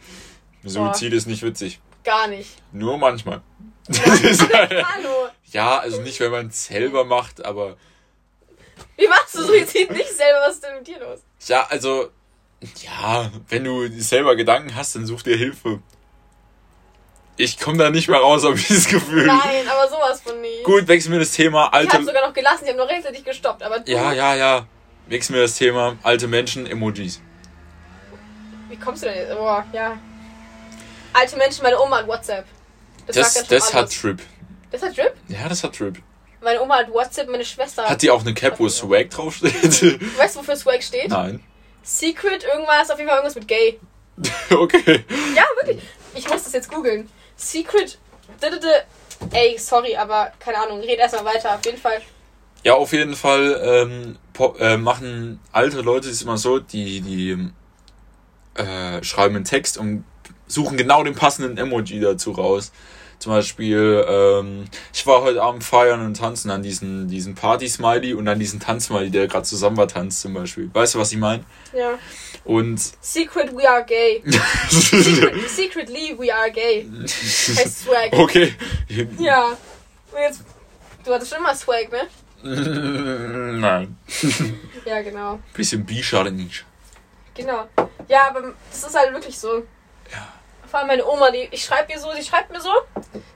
[LAUGHS] Suizid ist nicht witzig. gar nicht. Nur manchmal. Halt- [LAUGHS] Hallo. ja, also nicht, wenn man es selber macht, aber Wie machst du Suizid nicht selber? Was ist denn mit dir los? ja, also ja, wenn du selber Gedanken hast, dann such dir Hilfe. Ich komme da nicht mehr raus, habe ich das Gefühl. Nein, aber sowas von nie. Gut, wechseln wir das Thema Ich habe alte. sogar noch gelassen, ich habe noch rechtzeitig gestoppt, aber du, Ja, ja, ja. Wechseln wir das Thema alte Menschen, Emojis. wie kommst du denn jetzt? Boah, ja. Alte Menschen, meine Oma hat WhatsApp. Das, schon das hat. Trip. Das hat Drip? Ja, das hat Trip. Meine Oma hat WhatsApp, meine Schwester. Hat die auch eine Cap, wo Swag draufsteht? [LAUGHS] weißt du, wofür Swag steht? Nein. Secret, irgendwas, auf jeden Fall irgendwas mit gay. [LAUGHS] Okay. Ja, wirklich. Ich muss das jetzt googeln. Secret. Ey, sorry, aber keine Ahnung. Red erstmal weiter. Auf jeden Fall. Ja, auf jeden Fall ähm, äh, machen alte Leute es immer so, die, die äh, schreiben einen Text und suchen genau den passenden Emoji dazu raus. Zum Beispiel, ähm, ich war heute Abend feiern und tanzen an diesen, diesen Party-Smiley und an diesen Tanzsmiley, der gerade zusammen war, tanzt zum Beispiel. Weißt du, was ich meine? Ja. Und Secret, we are gay. [LAUGHS] Secret, secretly, we are gay. Heißt Swag. okay. Ja. Jetzt. Du hattest schon mal Swag, ne? Nein. Ja, genau. Bisschen B-Schade nicht. Genau. Ja, aber das ist halt wirklich so. Vor allem meine Oma, die, ich schreibe ihr so, sie schreibt mir so,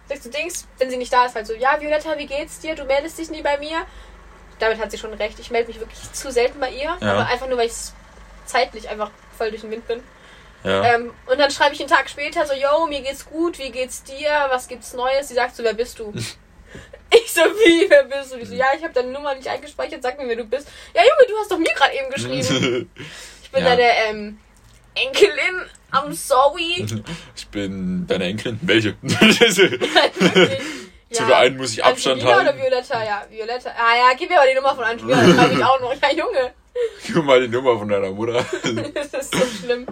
sagst du Dings, wenn sie nicht da ist, halt so, ja, Violetta, wie geht's dir? Du meldest dich nie bei mir. Damit hat sie schon recht. Ich melde mich wirklich zu selten bei ihr, Ja. aber einfach nur, weil ich zeitlich einfach voll durch den Wind bin. Ja. Ähm, und dann schreibe ich einen Tag später so, yo, mir geht's gut, wie geht's dir? Was gibt's Neues? Sie sagt so, wer bist du? [LAUGHS] ich so, wie, wer bist du? Die so, ja, ich habe deine Nummer nicht eingespeichert, sag mir, wer du bist. Ja, Junge, du hast doch mir gerade eben geschrieben. [LAUGHS] Ich bin Ja. deine ähm, Enkelin. I'm sorry. Ich bin deine Enkelin. Welche? [LAUGHS] [LAUGHS] Zu der einen muss ich Abstand Angelina halten. oder Violetta? Ja, Violetta. Ah ja, gib mir aber die Nummer von Angelina, dann schreibe ich auch noch. Ja, Junge. Gib mal die Nummer von deiner Mutter. [LAUGHS] das ist so schlimm.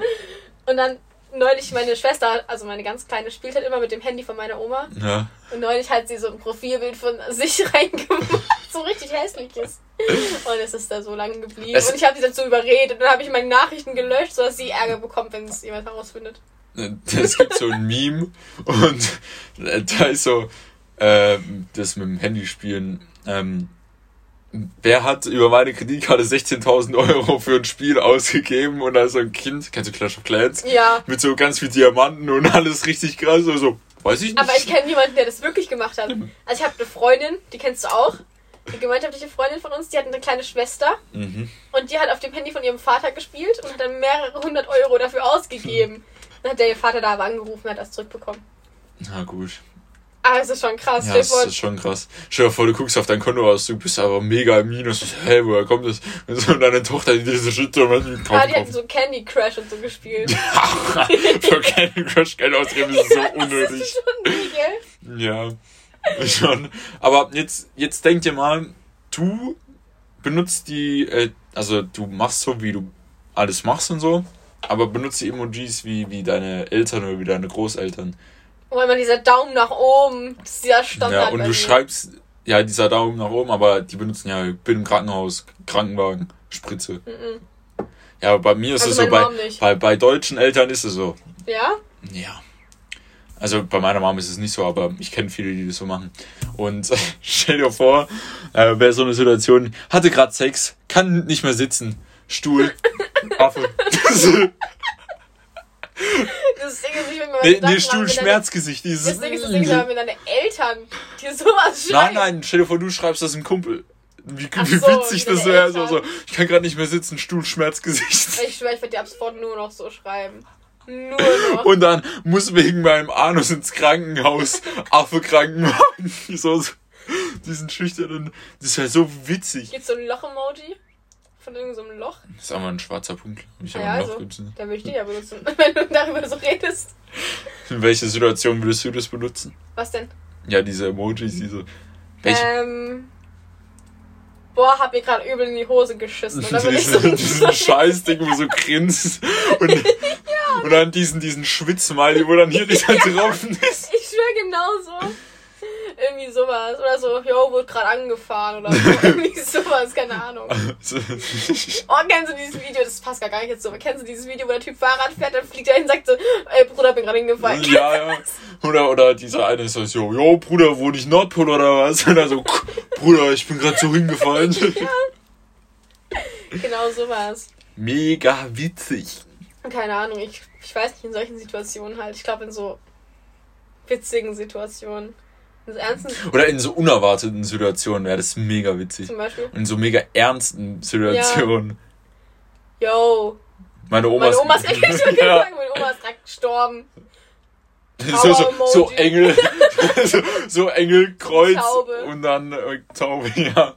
Und dann neulich meine Schwester, also meine ganz kleine, spielt halt immer mit dem Handy von meiner Oma. Ja. Und neulich hat sie so ein Profilbild von sich reingemacht, so richtig hässliches. Und es ist da so lange geblieben. Es- und ich habe sie dazu überredet. Und dann habe ich meine Nachrichten gelöscht, sodass sie Ärger bekommt, wenn es jemand herausfindet. Es gibt so ein Meme und da ist so, ähm, das mit dem Handy spielen. Ähm, wer hat über meine Kreditkarte 16.000 Euro für ein Spiel ausgegeben und da ist so ein Kind, kennst du Clash of Clans? Ja. Mit so ganz viel Diamanten und alles richtig krass. Und so, weiß ich nicht. Aber ich kenne jemanden, der das wirklich gemacht hat. Also ich habe eine Freundin, die kennst du auch. Eine gemeinschaftliche Freundin von uns, die hat eine kleine Schwester Mhm. und die hat auf dem Handy von ihrem Vater gespielt und hat dann mehrere hundert Euro dafür ausgegeben. Dann hat der Vater da aber angerufen und hat das zurückbekommen. Na gut. Aber es ist schon krass. Ja, das ist schon krass. Stell dir vor, du guckst auf dein Kontoauszug, bist aber mega im Minus. Hä, woher kommt das? Und so, deine Tochter, die diese so mit dem ah, die hatten so Candy Crush und so gespielt. [LAUGHS] Für Candy Crush Geld ausgeben ist so [LAUGHS] Das unnötig. ist schon nie, gell? Ja, [LAUGHS] schon. Aber jetzt, jetzt denk dir mal, du benutzt die, äh, also du machst so, wie du alles machst und so, aber benutzt die Emojis wie, wie deine Eltern oder wie deine Großeltern. Und immer dieser Daumen nach oben, das ist dieser Standard. Ja, und du schreibst, ja, dieser Daumen nach oben, aber die benutzen ja, ich bin im Krankenhaus, Krankenwagen, Spritze. Mhm. Ja, aber bei mir ist Also es so, bei, bei, bei deutschen Eltern ist es so. Ja? Ja. Also bei meiner Mom ist es nicht so, aber ich kenne viele, die das so machen. Und [LAUGHS] stell dir vor, äh, wäre so eine Situation, hatte gerade Sex, kann nicht mehr sitzen, Stuhl, [LAUGHS] Affe. Das Ding ist, ich mir Nee, nee Stuhlschmerzgesicht. deine- Dieses. Das Ding ist, das Ding ist, wenn deine Eltern dir sowas schreiben. Nein, nein, stell dir vor, du schreibst das ein Kumpel. Wie, wie so, witzig das wäre. So, so, ich kann gerade nicht mehr sitzen, Stuhlschmerzgesicht. Ich schwöre, ich werde dir ab sofort nur noch so schreiben. Nur noch. Und dann muss wegen meinem Anus ins Krankenhaus Affe krank machen. [LAUGHS] So, so, diesen schüchternen. Das wäre so witzig. Gibt's so ein Loch-Emoji? Von irgendeinem so einem Loch? Das ist aber ein schwarzer Punkt. Ich habe Ja, ein Loch also, nicht. da würde ich dich ja benutzen, [LAUGHS] wenn du darüber so redest. In welcher Situation würdest du das benutzen? Was denn? Ja, diese Emojis, diese. Welche? Ähm. Boah, hab mir gerade übel in die Hose geschissen. Und dann bin ich so. [LAUGHS] diesen, Scheißding, wo du so grinst. Und, [LAUGHS] und dann diesen, diesen Schwitzmiley, wo dann hier dieser [LAUGHS] Tropfen ist. Ich schwöre genauso. Irgendwie sowas. Oder so, yo, wurde gerade angefahren oder so. [LAUGHS] Irgendwie sowas, keine Ahnung. So. [LAUGHS] Oh, kennst du dieses Video? Das passt gar nicht jetzt so. Aber kennst du dieses Video, wo der Typ Fahrrad fährt, dann fliegt er hin und sagt so, ey Bruder, bin gerade hingefallen. Ja, ja. [LAUGHS] Oder, oder dieser eine ist so, jo, Bruder, wo nicht Nordpol oder was? Und er so, Bruder, ich bin gerade so hingefallen. Genau sowas. Mega witzig. Keine Ahnung, ich, ich weiß nicht, in solchen Situationen halt. Ich glaube, in so witzigen Situationen. Ernsten Oder in so unerwarteten Situationen wäre das mega witzig. zum Beispiel. In so mega ernsten Situationen. Yo, Meine Oma meine Oma ist, [LAUGHS] ich ja. sagen, meine Oma ist gerade gestorben. [LAUGHS] so, so, so. Engel, [LAUGHS] so, so Engel, Kreuz Taube. und dann äh, Taube, ja.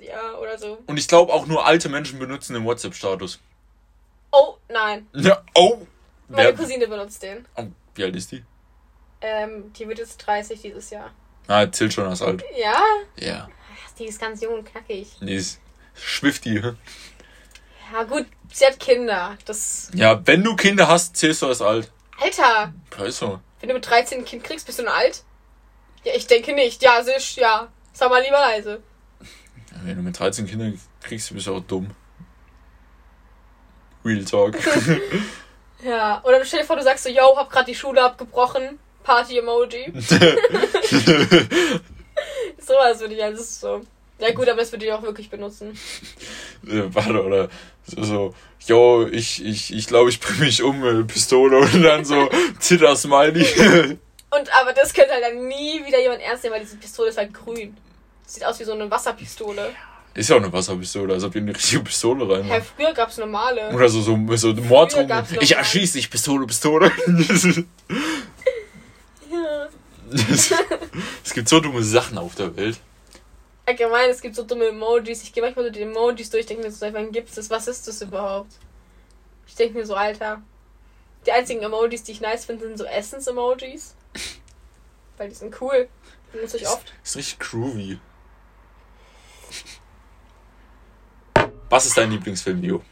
Ja, oder so. Und ich glaube auch nur alte Menschen benutzen den WhatsApp-Status. Oh, nein. Ja, oh. Meine Wer, Cousine benutzt den. oh. Wie alt ist die? Ähm, die wird jetzt 30 dieses Jahr. Ah, zählt schon als alt. Ja? Ja. Die ist ganz jung und knackig. Die ist Schwifty. hä? Ja, gut, sie hat Kinder. Das. Ja, wenn du Kinder hast, zählst du als alt. Alter, Ja, ist so. wenn du mit 13 ein Kind kriegst, bist du dann alt? Ja, ich denke nicht. Ja, sicher, ja. Sag mal lieber leise. Ja, Wenn du mit 13 Kindern kriegst, bist du auch dumm. Real Talk. [LAUGHS] Ja, oder du stell dir vor, du sagst so, yo, hab grad die Schule abgebrochen. Party-Emoji. [LAUGHS] [LAUGHS] Sowas würde ich also so. Ja gut, aber das würde ich auch wirklich benutzen. äh, warte, oder so, so yo, ich, ich, ich glaube, ich bring mich um, äh, Pistole und dann so [LAUGHS] Zitter-Smiley. Und aber das könnte halt dann nie wieder jemand ernst nehmen, weil diese Pistole ist halt grün. Sieht aus wie so eine Wasserpistole. ist ja auch eine Wasserpistole, als ob die eine richtige Pistole Ja, reinmachen. früher gab's normale. Oder so, so, so noch Ich mal. erschieß dich, Pistole, Pistole. Ja. es gibt so dumme Sachen auf der Welt. Allgemein, es gibt so dumme Emojis. Ich gehe manchmal so die Emojis durch, denke mir so, wann gibt's das? Was ist das überhaupt? Ich denke mir so, Alter. Die einzigen Emojis, die ich nice finde, sind so Essens-Emojis. [LAUGHS] Weil die sind cool. Benutze ich oft. Ist richtig groovy. Was ist dein Lieblingsfilm, Leo?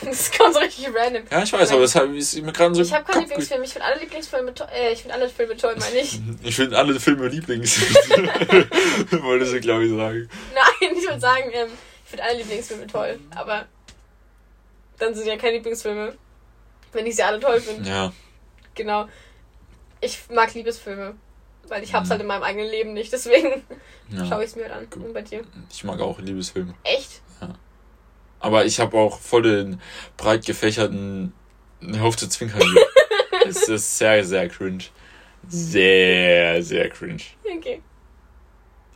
[LAUGHS] Das kommt so richtig random. Ja, ich weiß, aber es ist mir gerade so. Ich habe im keinen Kopf Lieblingsfilm. Ich finde alle Lieblingsfilme toll. Äh, ich finde alle Filme toll, meine ich. [LAUGHS] Ich finde alle Filme Lieblings. [LAUGHS] Wollte sie, glaube ich, sagen. Nein, ich würde sagen, ähm, ich finde alle Lieblingsfilme toll. Aber dann sind ja keine Lieblingsfilme. Wenn ich sie alle toll finde. Ja. Genau. Ich mag Liebesfilme. Weil ich hab's Mhm. halt in meinem eigenen Leben nicht. Deswegen ja. schaue ich es mir dann. Und bei dir? Ich mag auch Liebesfilme. Echt? Aber ich habe auch voll den breit gefächerten Hör zu zwinkern. es ist sehr, sehr cringe. Sehr, sehr cringe. Okay.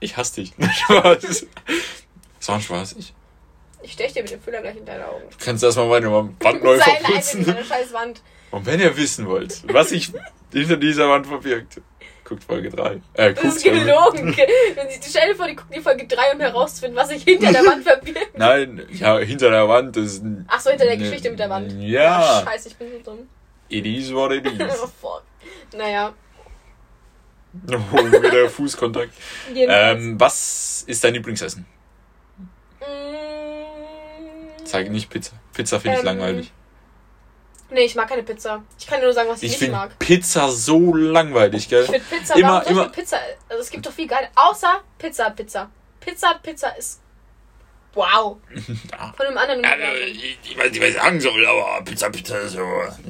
Ich hasse dich. [LAUGHS] Spaß. Das war ein Spaß. Ich Ich stech dir mit dem Füller gleich in deine Augen. kannst erstmal meine Wand neu verputzen. deiner scheiß Wand. Und wenn ihr wissen wollt, was sich hinter dieser Wand verbirgt, guckt Folge 3. Äh, Das ist gelogen. [LAUGHS] Wenn sie stell dir vor, die gucken die Folge 3, um herauszufinden, was sich hinter der Wand verbirgt. Nein, ja, hinter der Wand ist. Ach so, hinter der Ne- Geschichte mit der Wand. Ja. Scheiße, ich bin so dumm. It is what it [LAUGHS] Oh, is. fuck. Naja. [LAUGHS] Oh, wieder Fußkontakt. Ähm, was ist dein Lieblingsessen? Mm, Sag nicht Pizza. Pizza finde ich Ähm, langweilig. Nee, ich mag keine Pizza. Ich kann dir nur sagen, was ich, Ich nicht finde mag. Pizza so langweilig, gell? Ich finde Pizza, Immer- warum ich immer- Pizza? Also es gibt doch viel geil. Außer Pizza, Pizza. Pizza, Pizza ist. Wow. [LAUGHS] Von einem anderen Also, ich, ich weiß nicht, was ich sagen soll, aber Pizza, Pizza ist so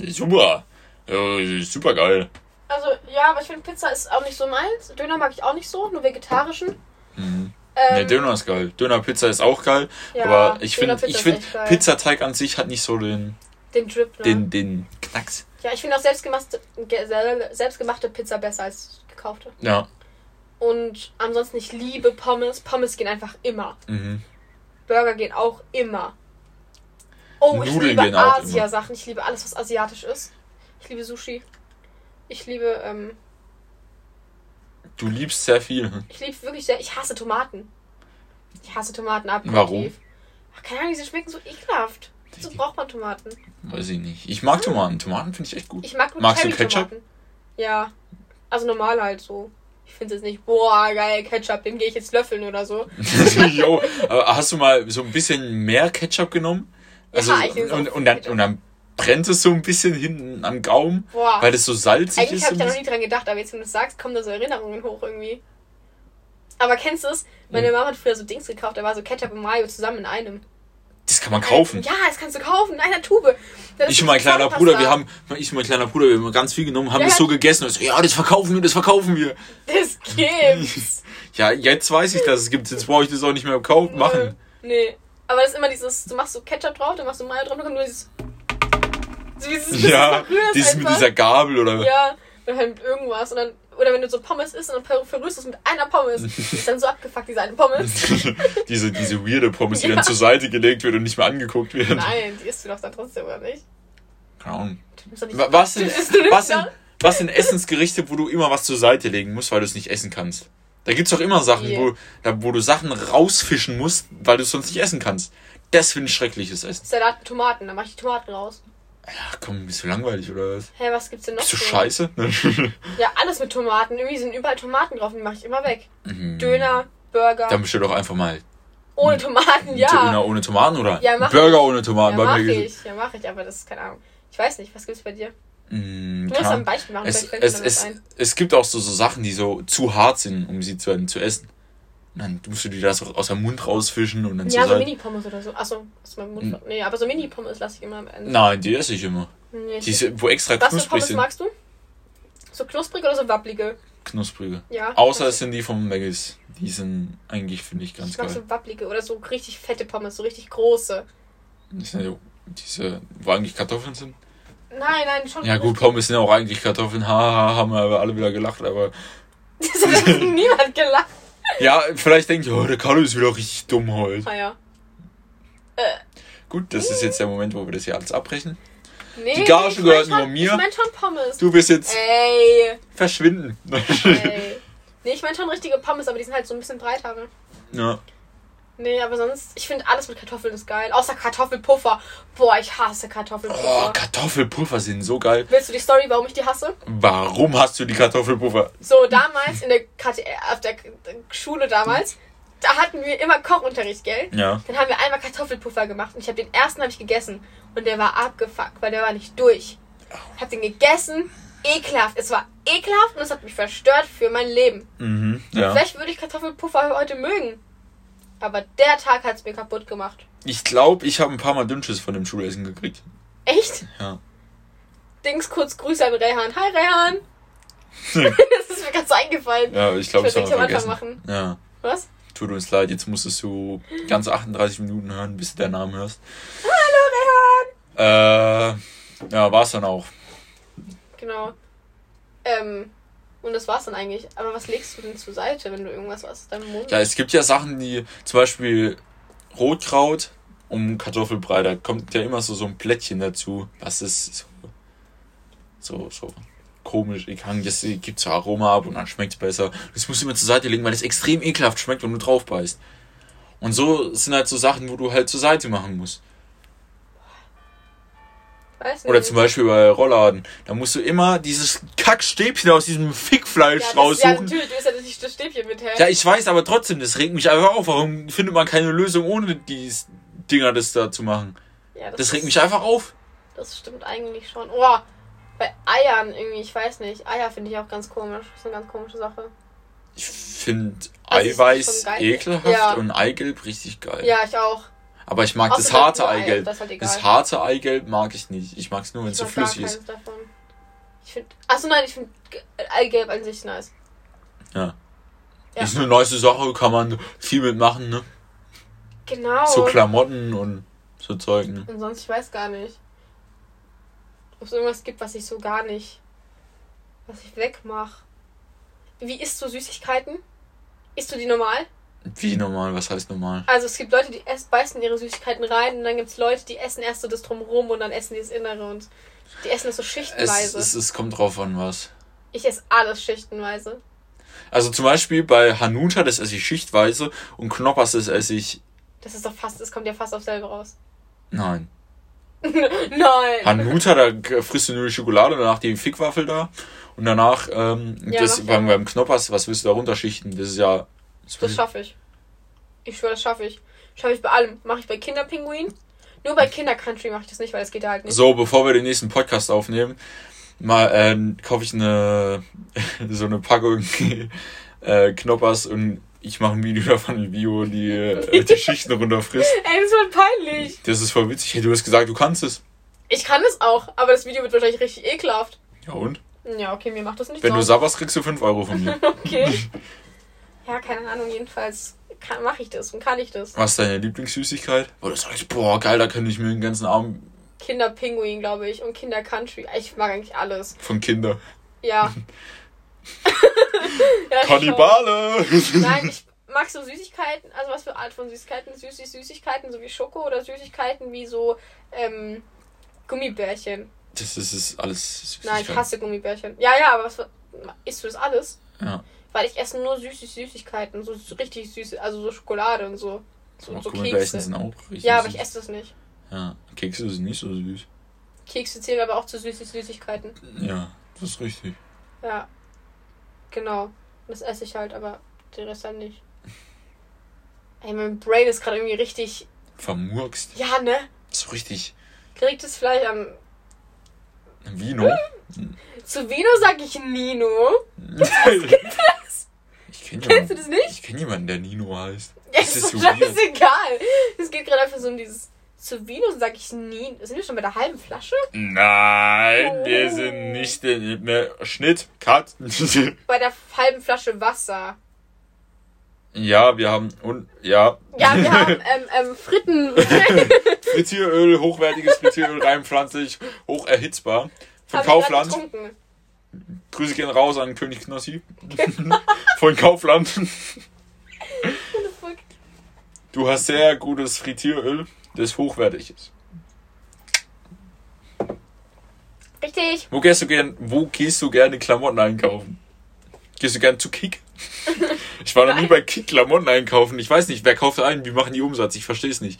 super. Ja, super geil. Also, ja, aber ich finde Pizza ist auch nicht so meins. Döner mag ich auch nicht so, nur vegetarischen. Mhm. Ähm, nee, Döner ist geil. Döner Pizza ist auch geil. ja, aber ich finde, ich finde. Pizzateig an sich hat nicht so den, Den Drip, ne? Den, den Knacks. Ja, ich finde auch selbstgemachte, ge- sel- selbstgemachte Pizza besser als gekaufte. Ja. Und ansonsten, ich liebe Pommes. Pommes gehen einfach immer. Mhm. Burger gehen auch immer. Oh, ich Nudeln liebe gehen auch Asia-Sachen. Ich liebe alles, was asiatisch ist. Ich liebe Sushi. Ich liebe, ähm, Du liebst sehr viel. ich liebe wirklich sehr, ich hasse Tomaten. Ich hasse Tomaten abgrundtief. Warum? Ach, keine Ahnung, die schmecken so ekelhaft. So braucht man Tomaten. Weiß ich nicht. Ich mag Tomaten. Tomaten finde ich echt gut. Ich mag nur Magst du Cherry-Tomaten. Ja. Also normal halt so. Ich finde es jetzt nicht, boah, geil, Ketchup, den gehe ich jetzt löffeln oder so. [LAUGHS] jo, aber hast du mal so ein bisschen mehr Ketchup genommen? Also, Ja, ich und, und, dann, Ketchup. und dann brennt es so ein bisschen hinten am Gaumen, Boah. weil das so salzig Eigentlich ist. habe ich da noch nie dran gedacht, aber jetzt, wenn du es sagst, kommen da so Erinnerungen hoch irgendwie. Aber kennst du es? Meine Mama hat früher so Dings gekauft, da war so Ketchup und Mayo zusammen in einem. Das kann man kaufen. Ja, das kannst du kaufen, in einer Tube. Ich und mein kleiner. Bruder, wir haben, ich und mein kleiner Bruder, wir haben ganz viel genommen, haben Ja, das so gegessen und so, ja, das verkaufen wir, das verkaufen wir. Das gibt's. [LAUGHS] Ja, jetzt weiß ich, dass es gibt, jetzt brauche ich das auch nicht mehr kaufen, machen. Nee. Aber das ist immer dieses, du machst so Ketchup drauf, dann machst du Mayo drauf, dann kommt nur dieses. So dieses Ja, dieses mit einfach. dieser Gabel oder. Ja, oder halt mit irgendwas. Und dann, oder wenn du so Pommes isst und dann ver- verrührst du es mit einer Pommes. ist dann so abgefuckt, diese eine Pommes. [LAUGHS] diese, diese weirde Pommes, die Ja. dann zur Seite gelegt wird und nicht mehr angeguckt wird. Nein, die isst du doch dann trotzdem, oder nicht? Keine Ahnung. Was sind, was, sind, was sind Essensgerichte, wo du immer was zur Seite legen musst, weil du es nicht essen kannst? Da gibt's doch immer Sachen, wo, da, wo du Sachen rausfischen musst, weil du es sonst nicht essen kannst. Das finde ich schreckliches Essen. Salat mit Tomaten, dann mach ich die Tomaten raus. Ach komm, bist du langweilig oder was? Hä, was gibt's denn noch? Bist du so? scheiße? [LAUGHS] Ja, alles mit Tomaten. Irgendwie sind überall Tomaten drauf, die mache ich immer weg. Mhm. Döner, Burger. Dann bestell doch einfach mal ohne Tomaten, ja. Döner ohne Tomaten oder Ja, mach Burger ohne Tomaten. ja, bei mach ich. Ja, mach ich, aber das ist keine Ahnung. Ich weiß nicht, was gibt's bei dir? Mm, Du musst Ahnung. Beispiel machen, es, es, es, es gibt auch so, so Sachen, die so zu hart sind, um sie zu, zu essen. Und dann musst du dir das aus dem Mund rausfischen und dann Ja, so Seite- Mini-Pommes oder so. Achso, aus meinem Mund. Hm. Nee, aber so Mini-Pommes lasse ich immer am Ende. Nein, die esse ich immer. Nee, ich- Die, sind- wo extra was für knusprig Pommes sind. magst du? So knusprig oder so wabblige? Knusprige. Ja. Außer es sind die vom Maggis. Die sind eigentlich, finde ich, ganz Ich mag geil. so wabblige oder so richtig fette Pommes, so richtig große. Das sind ja diese, wo eigentlich Kartoffeln sind. Nein, nein, schon. Ja gut, Pommes sind ja auch eigentlich Kartoffeln. Haha, haben wir aber alle wieder gelacht. Aber [LAUGHS] Das hat niemand gelacht. Ja, vielleicht denkt ihr, oh, der Carlo ist wieder richtig dumm heute. Naja. Gut, das ist jetzt der Moment, wo wir das hier alles abbrechen. Nee, Die Gage ich mein gehört schon- nur mir. Ich mein schon Pommes. Du wirst jetzt Ey, verschwinden. ey. Nee, ich mein schon richtige Pommes, aber die sind halt so ein bisschen breiter. Ne? ja. Nee, aber sonst, ich finde alles mit Kartoffeln ist geil. Außer Kartoffelpuffer. Boah, ich hasse Oh, Kartoffelpuffer. Kartoffelpuffer sind so geil. Willst du die Story, warum ich die hasse? Warum hast du die Kartoffelpuffer? So, damals in der KTR, auf der Schule damals, da hatten wir immer Kochunterricht, gell? Ja. Dann haben wir einmal Kartoffelpuffer gemacht und ich habe den ersten habe ich gegessen und der war abgefuckt, weil der war nicht durch. Ich habe den gegessen, ekelhaft. Es war ekelhaft und es hat mich verstört für mein Leben. Mhm. Ja. Vielleicht würde ich Kartoffelpuffer heute mögen. Aber der Tag hat es mir kaputt gemacht. Ich glaube, ich habe ein paar Mal Dünnschiss von dem Schulessen gekriegt. Echt? Ja. Dings kurz Grüße an Rehan. Hi Rehan! [LAUGHS] das ist mir ganz eingefallen. Ja, ich glaube, Ich habe vergessen. Anfang Ja. Was? Tut uns leid, jetzt musstest du ganz 38 Minuten hören, bis du deinen Namen hörst. Hallo Rehan! Äh, ja, war's dann auch. Genau. Ähm, und das war's dann eigentlich. Aber was legst du denn zur Seite, wenn du irgendwas aus deinem Mund Ja, es gibt ja Sachen, die zum Beispiel Rotkraut um Kartoffelbrei, da kommt ja immer so, so ein Plättchen dazu. Das ist so, so, so komisch. Ich kann, das gibt so Aroma ab und dann schmeckt besser. Das musst du immer zur Seite legen, weil das extrem ekelhaft schmeckt, wenn du drauf beißt. Und so sind halt so Sachen, wo du halt zur Seite machen musst. Weiß nicht. Oder zum Beispiel bei Rollladen. Da musst du immer dieses Kackstäbchen aus diesem Fickfleisch ja, das, ja, raussuchen. natürlich, du isst ja nicht das Stäbchen mit, hä? Ja, ich weiß, aber trotzdem, das regt mich einfach auf. Warum findet man keine Lösung, ohne die Dinger das da zu machen? Ja, Das ist- regt mich einfach auf. Das stimmt eigentlich schon. Oh, bei Eiern irgendwie, ich weiß nicht. Eier finde ich auch ganz komisch. Das ist eine ganz komische Sache. Ich finde Also, ist Eiweiß ekelhaft Ja. und Eigelb richtig geil. Ja, ich auch. Aber ich mag Außer das harte Ei, Eigelb. das halt. Das harte Eigelb mag ich nicht. Ich mag es nur, wenn es so flüssig ist. davon. Ich finde. Achso, nein, ich finde Eigelb an sich nice. Ja. Ja. Ist eine nice Sache, kann man viel mitmachen, ne? Genau. So Klamotten und so Zeug, ne? Und sonst, ich weiß gar nicht. Ob es irgendwas gibt, was ich so gar nicht. Was ich wegmache. Wie isst du Süßigkeiten? Isst du die normal? Wie normal? Was heißt normal? Also es gibt Leute, die essen, beißen ihre Süßigkeiten rein und dann gibt es Leute, die essen erst so das drumrum und dann essen die das Innere und die essen das so Es, schichtenweise. es, es kommt drauf an, was. ich esse alles schichtenweise. Also zum Beispiel bei Hanuta, das esse ich schichtweise und Knoppers, das esse ich. Das ist doch fast, das kommt ja fast auf selber raus. Nein. [LAUGHS] Nein! Hanuta, da frisst du nur die Schokolade, danach die Fickwaffel da und danach ähm, Ja, das beim, beim Knoppers, was willst du da runterschichten? Das ist ja. Das schaffe ich. Ich schwöre, das schaffe ich. Schaffe ich bei allem. Mache ich bei Kinderpinguin. Nur bei Kindercountry mache ich das nicht, weil das geht halt nicht. So, bevor wir den nächsten Podcast aufnehmen, mal äh, kaufe ich eine [LAUGHS] so eine Packung [LAUGHS] äh, Knoppers und ich mache ein Video davon, wie Bio die, äh, die [LAUGHS] Schichten runterfrisst. Ey, das wird peinlich. Das ist voll witzig. Hey, du hast gesagt, du kannst es. Ich kann es auch, aber das Video wird wahrscheinlich richtig ekelhaft. Ja und? Ja, okay, mir macht das nicht Wenn du so. sabberst, kriegst du 5 Euro von mir. Okay. Ja, keine Ahnung, jedenfalls mache ich das und kann ich das. Was ist deine Lieblingssüßigkeit? Wo du sagst, boah, geil, da könnte ich mir den ganzen Abend Kinderpinguin, glaube ich, und Kindercountry. Ich mag eigentlich alles. von Kinder. Ja. [LAUGHS] ja Kannibale! Nein, ich mag so Süßigkeiten. Also was für Art von Süßigkeiten? Süßig Süßigkeiten, so wie Schoko oder Süßigkeiten wie so ähm, Gummibärchen. Das ist, ist alles Süßigkeit. Nein, ich hasse Gummibärchen. Ja, ja, aber was isst du das alles? Ja. Weil ich esse nur süße Süßigkeiten, so richtig süße, also so Schokolade und so. So, Auch so Gummibärchen Kekse. sind auch richtig Ja, aber ich esse das nicht. Ja, Kekse sind nicht so süß. Kekse zählen aber auch zu süße Süßigkeiten. Ja, das ist richtig. Ja. Genau. Das esse ich halt, aber den Rest dann nicht. Ey, mein Brain ist gerade irgendwie richtig. Vermurkst. Ja, ne? So richtig. Kriegt es vielleicht am. Vino. [LAUGHS] Zu Vino sag ich Nino. [LAUGHS] ich kenne Kennst du jemanden, das nicht? ich kenn jemanden, der Nino heißt. Ja, Das ist ist scheißegal. Es geht gerade einfach so um dieses. Zu sag ich Nino. Sind wir schon bei der halben Flasche? Nein, wir Oh. sind nicht mehr Schnitt, Cut. [LAUGHS] Bei der halben Flasche Wasser. ja, wir haben und ja. Ja, wir [LAUGHS] haben ähm, ähm, Fritten. [LAUGHS] Frittieröl, hochwertiges Frittieröl, rein pflanzlich, hoch erhitzbar. Grad Kaufland. Grüße gehen raus an König Knossi. [LAUGHS] Von Kaufland. Du hast sehr gutes Frittieröl, das hochwertig ist. Richtig. Wo gehst du gern, wo gehst du gerne Klamotten einkaufen? Gehst du gern zu Kick? [LAUGHS] Ich war noch nie bei Kick Klamotten einkaufen. Ich weiß nicht, wer kauft ein, wie machen die Umsatz? Ich verstehe es nicht.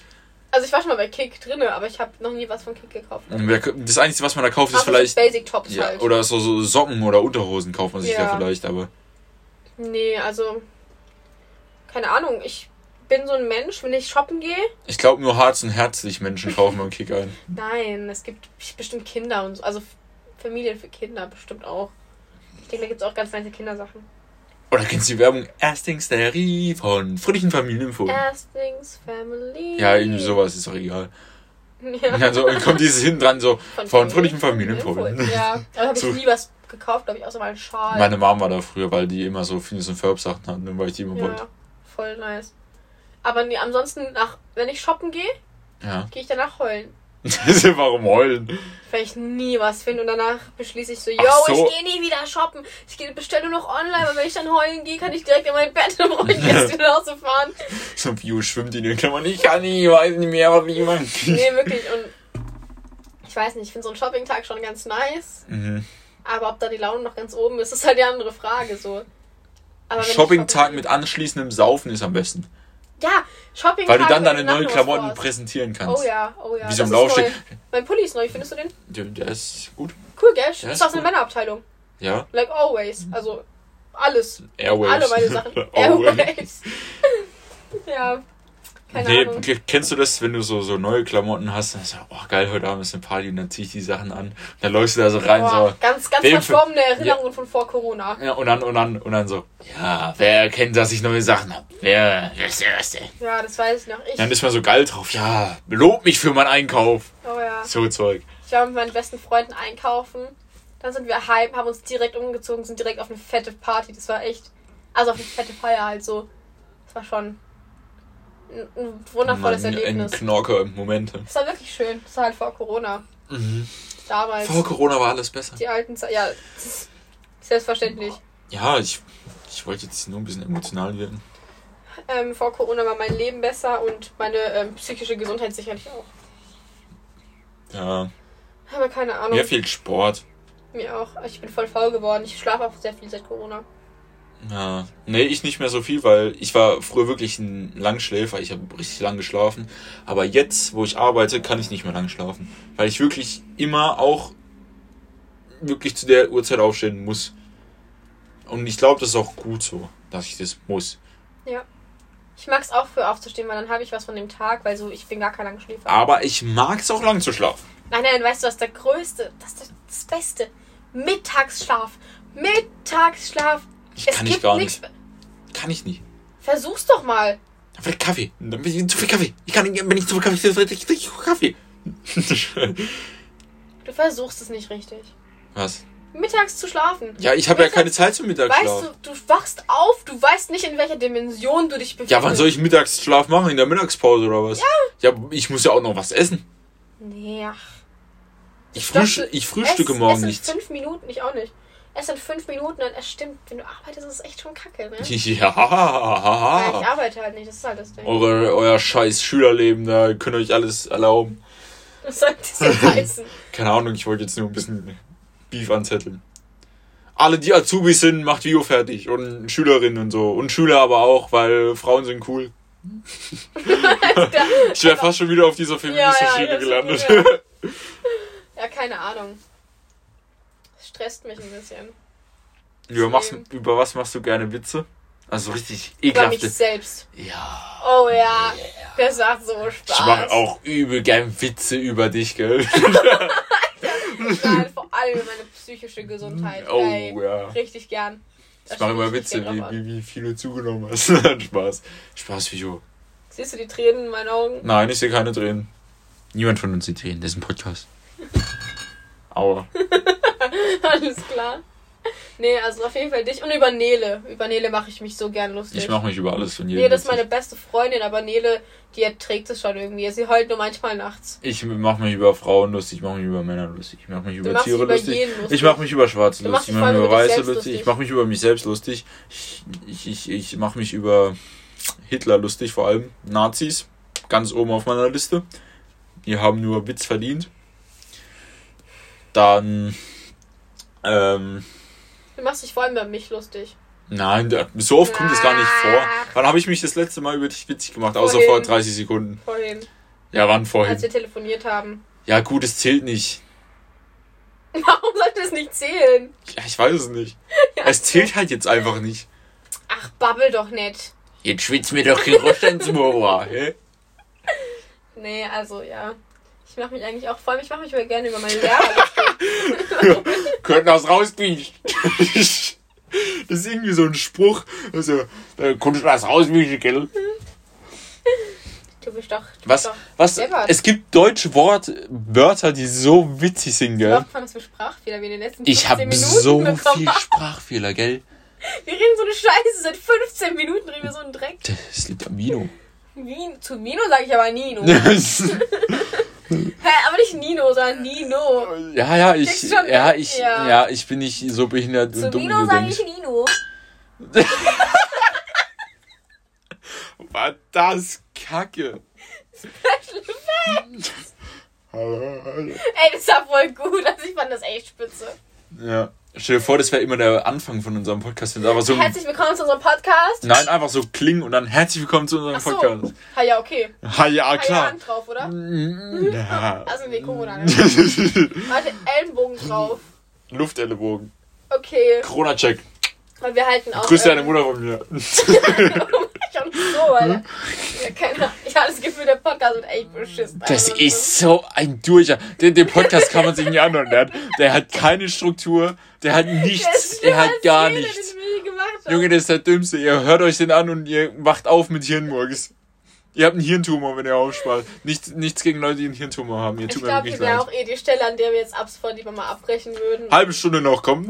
Also ich war schon mal bei Kick drinne, aber ich habe noch nie was von Kick gekauft. Das Einzige, was man da kauft, ist so vielleicht. Basic Tops Ja, halt. oder so, so Socken oder Unterhosen kauft man sich ja, Ja. vielleicht, aber. Nee, also keine Ahnung. Ich bin so ein Mensch, wenn ich shoppen gehe. Ich glaube, nur Harz und herzlich Menschen [LAUGHS] kaufen beim Kick ein. Nein, es gibt bestimmt Kinder und so. Also Familien für Kinder bestimmt auch. Ich denke, da gibt es auch ganz nice Kindersachen. Oder kennst du die Werbung Erstlingssterie von Fröhlichen Familienforen? Erstings Family. Ja, irgendwie sowas, ist doch egal. Ja. Und dann so, kommt dieses hinten dran so, von fröhlichen Familienforen. Ja, [LAUGHS] da habe ich So. nie was gekauft, glaube ich, außer mal einen Schal. Meine Mom war da früher, weil die immer so Phineas und Ferb Sachen hatten, und weil ich die immer wollte. ja, voll nice. Aber nee, ansonsten, nach, wenn ich shoppen gehe, Ja. gehe ich danach heulen. [LAUGHS] Warum heulen? Weil ich nie was finde und danach beschließe ich so, yo, so. ich gehe nie wieder shoppen. Ich gehe bestelle nur noch online, aber wenn ich dann heulen gehe, kann ich direkt in mein Bett [LAUGHS] und ich erst [LAUGHS] wieder nach Hause fahren. So Bio schwimmt in den Klammern. Ich kann nicht, ich weiß nicht mehr, was ich mache. Nee, wirklich. Und ich weiß nicht, ich finde so einen Shopping-Tag schon ganz nice. Mhm. Aber ob da die Laune noch ganz oben ist, ist halt die andere Frage. So. Shopping-Tag mit anschließendem Saufen ist am besten. Ja, Shopping-Tag. Weil du dann deine neuen Klamotten Stores. präsentieren kannst. Oh ja, oh ja. Wie so Laufsteg. neu. Mein Pulli ist neu, findest du den? Der, der ist gut. Cool, gell? Ja, ist aus der. Männerabteilung. Ja. Like always. Also alles. Airwaves. Alle meine Sachen. [LAUGHS] Airwaves. [LAUGHS] ja. Keine nee, Ahnung. kennst du das, wenn du so, so neue Klamotten hast? Dann sagst du, oh geil, heute Abend ist eine Party und dann zieh ich die Sachen an. Dann läufst du da so rein, Boah, so. ganz, ganz verschwommene Erinnerungen von vor Corona. Ja, und dann, und dann, und dann so, ja, wer erkennt, dass ich neue Sachen habe? Wer, wer ist der Erste? Ja, das weiß ich noch. Ich, Dann ist man so geil drauf, ja, lob mich für meinen Einkauf. oh ja. So Zeug. Ich war mit meinen besten Freunden einkaufen. Dann sind wir heim, haben uns direkt umgezogen, sind direkt auf eine fette Party. Das war echt. Also auf eine fette Feier halt so. Das war schon ein, ein wundervolles ein, ein Erlebnis. Knorker im Momente. Das war wirklich schön. Das war halt vor Corona. Mhm. Damals. Vor Corona war alles besser. Die alten Zeiten. Ja, selbstverständlich. Ja, ich, ich wollte jetzt nur ein bisschen emotional werden. Ähm, vor Corona war mein Leben besser und meine ähm, psychische Gesundheit sicherlich auch. Ja, Aber keine Ahnung. mir fehlt Sport. Mir auch. Ich bin voll faul geworden. Ich schlafe auch sehr viel seit Corona. Ja, nee, ich nicht mehr so viel, weil ich war früher wirklich ein Langschläfer. Ich habe richtig lang geschlafen. Aber jetzt, wo ich arbeite, kann ich nicht mehr lang schlafen. Weil ich wirklich immer auch wirklich zu der Uhrzeit aufstehen muss. Und ich glaube, das ist auch gut so, dass ich das muss. Ja. Ich mag es auch früh aufzustehen, weil dann habe ich was von dem Tag, weil so ich bin gar kein Langschläfer. Aber ich mag es auch lang zu schlafen. Nein, nein, weißt du, was der größte, das ist das Beste. Mittagsschlaf. Mittagsschlaf. Ich kann ich gar nicht. Kann ich nicht. Versuch's doch mal. Dann will ich Kaffee. Dann will ich zu viel Kaffee. Ich kann nicht, wenn ich zu viel Kaffee, ich trinke ich Kaffee. [LAUGHS] Du versuchst es nicht richtig. Was? Mittags zu schlafen. Ja, ich habe ja keine Zeit zum Mittagsschlaf. Weißt du, du wachst auf, du weißt nicht, in welcher Dimension du dich befindest. Ja, wann soll ich Mittagsschlaf machen? In der Mittagspause oder was? Ja. Ja, ich muss ja auch noch was essen. Nee, ach. Ich, dachte, frühsch ich frühstücke ess, morgen in nichts. fünf Minuten, ich auch nicht. Erst in fünf Minuten, dann es stimmt, wenn du arbeitest, ist es echt schon kacke, ne? [LAUGHS] Ja, ich Ja, arbeite halt nicht, das ist halt das Ding. Eure, euer scheiß Schülerleben, da könnt ihr euch alles erlauben. Was soll das denn [LAUGHS] heißen? Keine Ahnung, ich wollte jetzt nur ein bisschen Beef anzetteln. Alle, die Azubis sind, macht Video fertig. Und Schülerinnen und so. Und Schüler aber auch, weil Frauen sind cool. [LAUGHS] Ich wäre fast schon wieder auf dieser feministischen Ja, ja, Schiene gelandet. Ja, keine Ahnung. Das stresst mich ein bisschen. über, machst, über was machst du gerne Witze? Also richtig Über mich ekelhafte. selbst. Ja. Oh ja, das macht so Spaß. Ich mache auch übel gern Witze über dich, gell? [LAUGHS] Total, vor allem über meine psychische Gesundheit. Oh, Ey, ja. Richtig gern. Da Ich mache immer Witze, wie, wie, wie viel du zugenommen hast. [LAUGHS] Nein, Spaß. Spaß, Video. Siehst du die Tränen in meinen Augen? Nein, ich sehe keine Tränen. Niemand von uns sieht Tränen. Das ist ein Podcast. [LAUGHS] Aua. [LAUGHS] Alles klar. Nee, also auf jeden Fall dich. Und über Nele. Über Nele mache ich mich so gern lustig. Ich mache mich über alles von jedem. Das ist meine beste Freundin, aber Nele, die erträgt es schon irgendwie. Sie heult nur manchmal nachts. Ich mache mich über Frauen lustig, ich mache mich über Männer lustig, ich mache mich über Tiere über lustig. lustig. Ich mache mich über Schwarze lustig, ich mache mich über Weiße lustig. ich mache mich über mich selbst lustig. Ich, ich, ich, ich mache mich über Hitler lustig, vor allem Nazis, ganz oben auf meiner Liste. Die haben nur Witz verdient. Dann, ähm, Du machst dich vor allem über mich lustig. nein, so oft kommt es gar nicht vor. Wann habe ich mich das letzte Mal über dich witzig gemacht? Außer Vorhin. vor 30 Sekunden. Vorhin, Ja, wann als vorhin? wir telefoniert haben. Ja gut, es zählt nicht. [LAUGHS] Warum sollte es nicht zählen? Ja, ich weiß es nicht. [LAUGHS] Es zählt halt jetzt einfach nicht. Ach, babbel doch nicht. Jetzt schwitzt mir doch kein Rost ins Moor, hä? [LAUGHS] Nee, also ja. Ich mache mich eigentlich auch, vor allem ich mache mich aber gerne über meine Lehrer [LAUGHS] Könnten das rauskriegen. [LAUGHS] Das ist irgendwie so ein Spruch. Also, da kommst du das rauswischen, gell? Du bist doch. Du Was, Bist doch was, deppert. es gibt deutsche Wort, Wörter, die so witzig sind, gell? Man, dass wir Sprachfehler wie in den letzten 15 Ich habe Minuten so bekommen viel? Sprachfehler, gell? [LAUGHS] Wir reden so eine Scheiße. Seit 15 Minuten reden wir so einen Dreck. Das liegt am Vino. Vin zu Mino sage ich aber Nino. Hä, aber nicht Nino, sondern Nino. ja, ja, ich, schon ja, ich, Ja. ja, ich bin nicht so behindert Zu und dumm, du sage ich Nino. War das Kacke? Hallo, [LAUGHS] hallo. Ey, das war voll gut. Also ich fand das echt spitze. Ja. Stell dir vor, das wäre immer der Anfang von unserem Podcast. Einfach so Herzlich willkommen zu unserem Podcast. Nein, einfach so klingen und dann herzlich willkommen zu unserem Ach so. Podcast. Ha, ja, okay. Ha, ja, Ha, ja, klar. Drauf, oder? Ja. Also, nee, mal da. [LAUGHS] Warte, Ellenbogen drauf. Luftellenbogen. Okay. Corona-Check. Weil wir halten auch. Grüß deine ähm, Mutter von mir. [LAUGHS] [LAUGHS] So, Alter. Ja, keine. Ich habe das Gefühl, der Podcast wird echt beschissen. Das Also, ist so ein Durcher. Den, den Podcast kann man sich nicht anhören. Der hat, der hat keine Struktur. Der hat Der nichts. ist Er hat gar jeder, nichts. haben. Junge, das ist der Dümmste. Ihr hört euch den an und ihr wacht auf mit Hirnmurks. Ihr habt einen Hirntumor, wenn ihr aufspart. Nichts, nichts gegen Leute, die einen Hirntumor haben. Ihr Ich glaube, hier wäre auch eh die Stelle, an der wir jetzt ab sofort lieber mal abbrechen würden. Halbe Stunde noch kommen.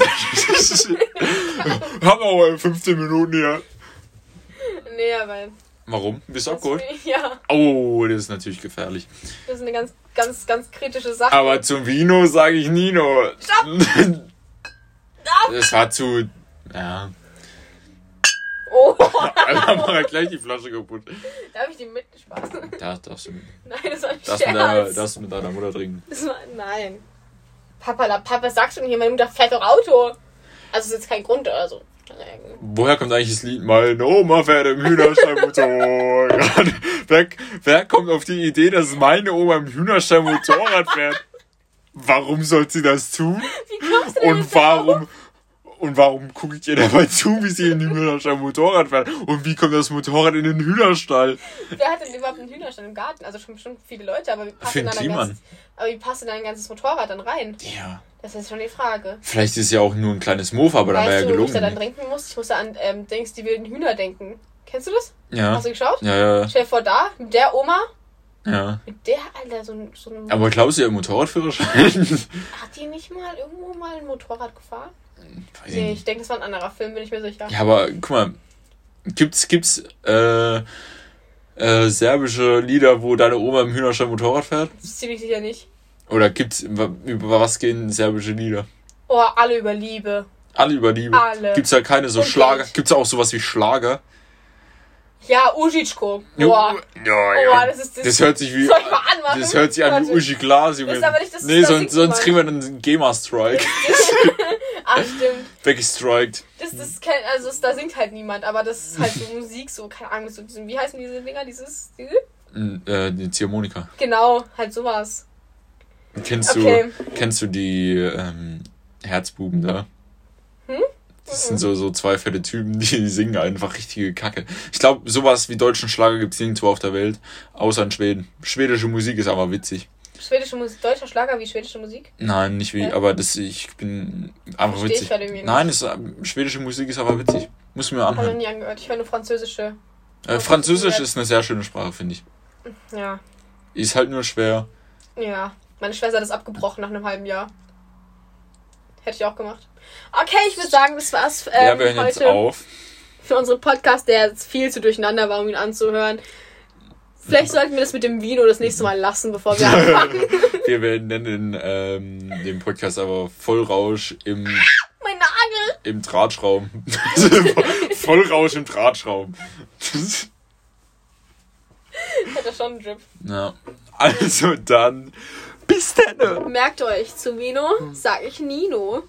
haben wir aber 15 Minuten hier. Nee, aber. Warum? Bist du abgeholt? [LAUGHS] Ja, Oh, das ist natürlich gefährlich. das ist eine ganz ganz, ganz kritische Sache. Aber zum Vino sage ich Nino. Stopp! [LAUGHS] Das war zu. Ja. [LAUGHS] Oh, Alter, mach halt gleich die Flasche kaputt. darf ich die mit Spaß? Da darfst du, Nein, das war ein darfst mit deiner, Scherz. darfst mit deiner Mutter trinken. Das war, nein. Papa, la, Papa, sagst du hier? Meine Mutter fährt doch Auto. Also, das ist jetzt kein Grund oder so. Woher kommt eigentlich das Lied? Meine Oma fährt im Hühnerstall-Motorrad. [LAUGHS] wer, wer kommt auf die Idee, dass meine Oma im Hühnerstall-Motorrad fährt? Warum soll sie das tun? Und warum, und warum gucke ich ihr dabei zu, wie sie in den Hühnerstall Motorrad fährt? Und wie kommt das Motorrad in den Hühnerstall? Wer hat denn überhaupt einen Hühnerstall im Garten? Also schon, schon viele Leute, aber wie passt, denn den dann ein ganzes, aber wie passt denn dann ein ganzes Motorrad dann rein? Ja. Das ist schon die Frage. Vielleicht ist es ja auch nur ein kleines Mofa, aber dann wäre weißt ja du, wo ich da dann gelungen. denken muss? Ich muss da an ähm, Dings, die wilden Hühner denken. Kennst du das? Ja. Hast du geschaut? Ja, ja, Stell dir vor, da, mit der Oma, ja. mit der, Alter, so ein, so ein Aber glaubst du, ihr Motorradführerschein? [LAUGHS] Hat die nicht mal irgendwo mal ein Motorrad gefahren? Weiß ich Nee, ich denke, das war ein anderer Film, bin ich mir sicher. Ja, aber guck mal, gibt's, gibt's äh, äh, serbische Lieder, wo deine Oma im Hühnerstall Motorrad fährt? Das ist ziemlich sicher nicht. Oder gibt's, über was gehen serbische Lieder? Oh, alle über Liebe. Alle über Liebe. Alle. Gibt's ja keine so Und Schlager. Geld. Gibt's auch sowas wie Schlager? Ja, Uschitschko. Boah. Ja, Oh, das ist das. Das hört sich wie. Soll ich mal anmachen? Das hört sich an wie. Uschi Glas, Junge. Ist aber nicht das- nee, das sonst, sonst kriegen wir dann einen GEMA-Strike. Ah, [LAUGHS] stimmt. Weggestrikt. Das, das kennt, also das, da singt halt niemand, aber das ist halt so [LAUGHS] Musik, so, keine Ahnung, so, wie heißen diese Dinger, dieses, diese? Äh, die Ziehharmonika. Genau, halt sowas. Kennst Okay. du, kennst du die ähm, Herzbuben da? Hm? Das sind so, so zwei fette Typen, [LAUGHS] die singen einfach richtige Kacke. Ich glaube, sowas wie deutschen Schlager gibt's nirgendwo auf der Welt, außer in Schweden. Schwedische Musik ist aber witzig. Schwedische Musik, deutscher Schlager wie schwedische Musik? Nein, nicht wie, Ja. aber das, ich bin einfach Versteh ich witzig. irgendwie nicht. Nein, das, ähm, schwedische Musik ist aber witzig. Muss mir Habe ich anhören. nie angehört. Ich höre nur französische. Äh, Französisch ist eine sehr schöne Sprache, finde ich. Ja. Ist halt nur schwer. Ja. Meine Schwester hat das abgebrochen nach einem halben Jahr. Hätte ich auch gemacht. Okay, ich würde sagen, das war's ähm, ja, wir hören jetzt heute auf. für unseren Podcast, der jetzt viel zu durcheinander war, um ihn anzuhören. Vielleicht sollten wir das mit dem Vino das nächste Mal lassen, bevor wir anfangen. [LAUGHS] Wir werden nennen ähm, den Podcast aber Vollrausch im, mein Nagel! im Drahtschraum. [LAUGHS] Vollrausch im Drahtschraum. Hat er schon einen Drip. ja. Also dann, bis dann. Merkt euch, zu Vino sag ich Nino.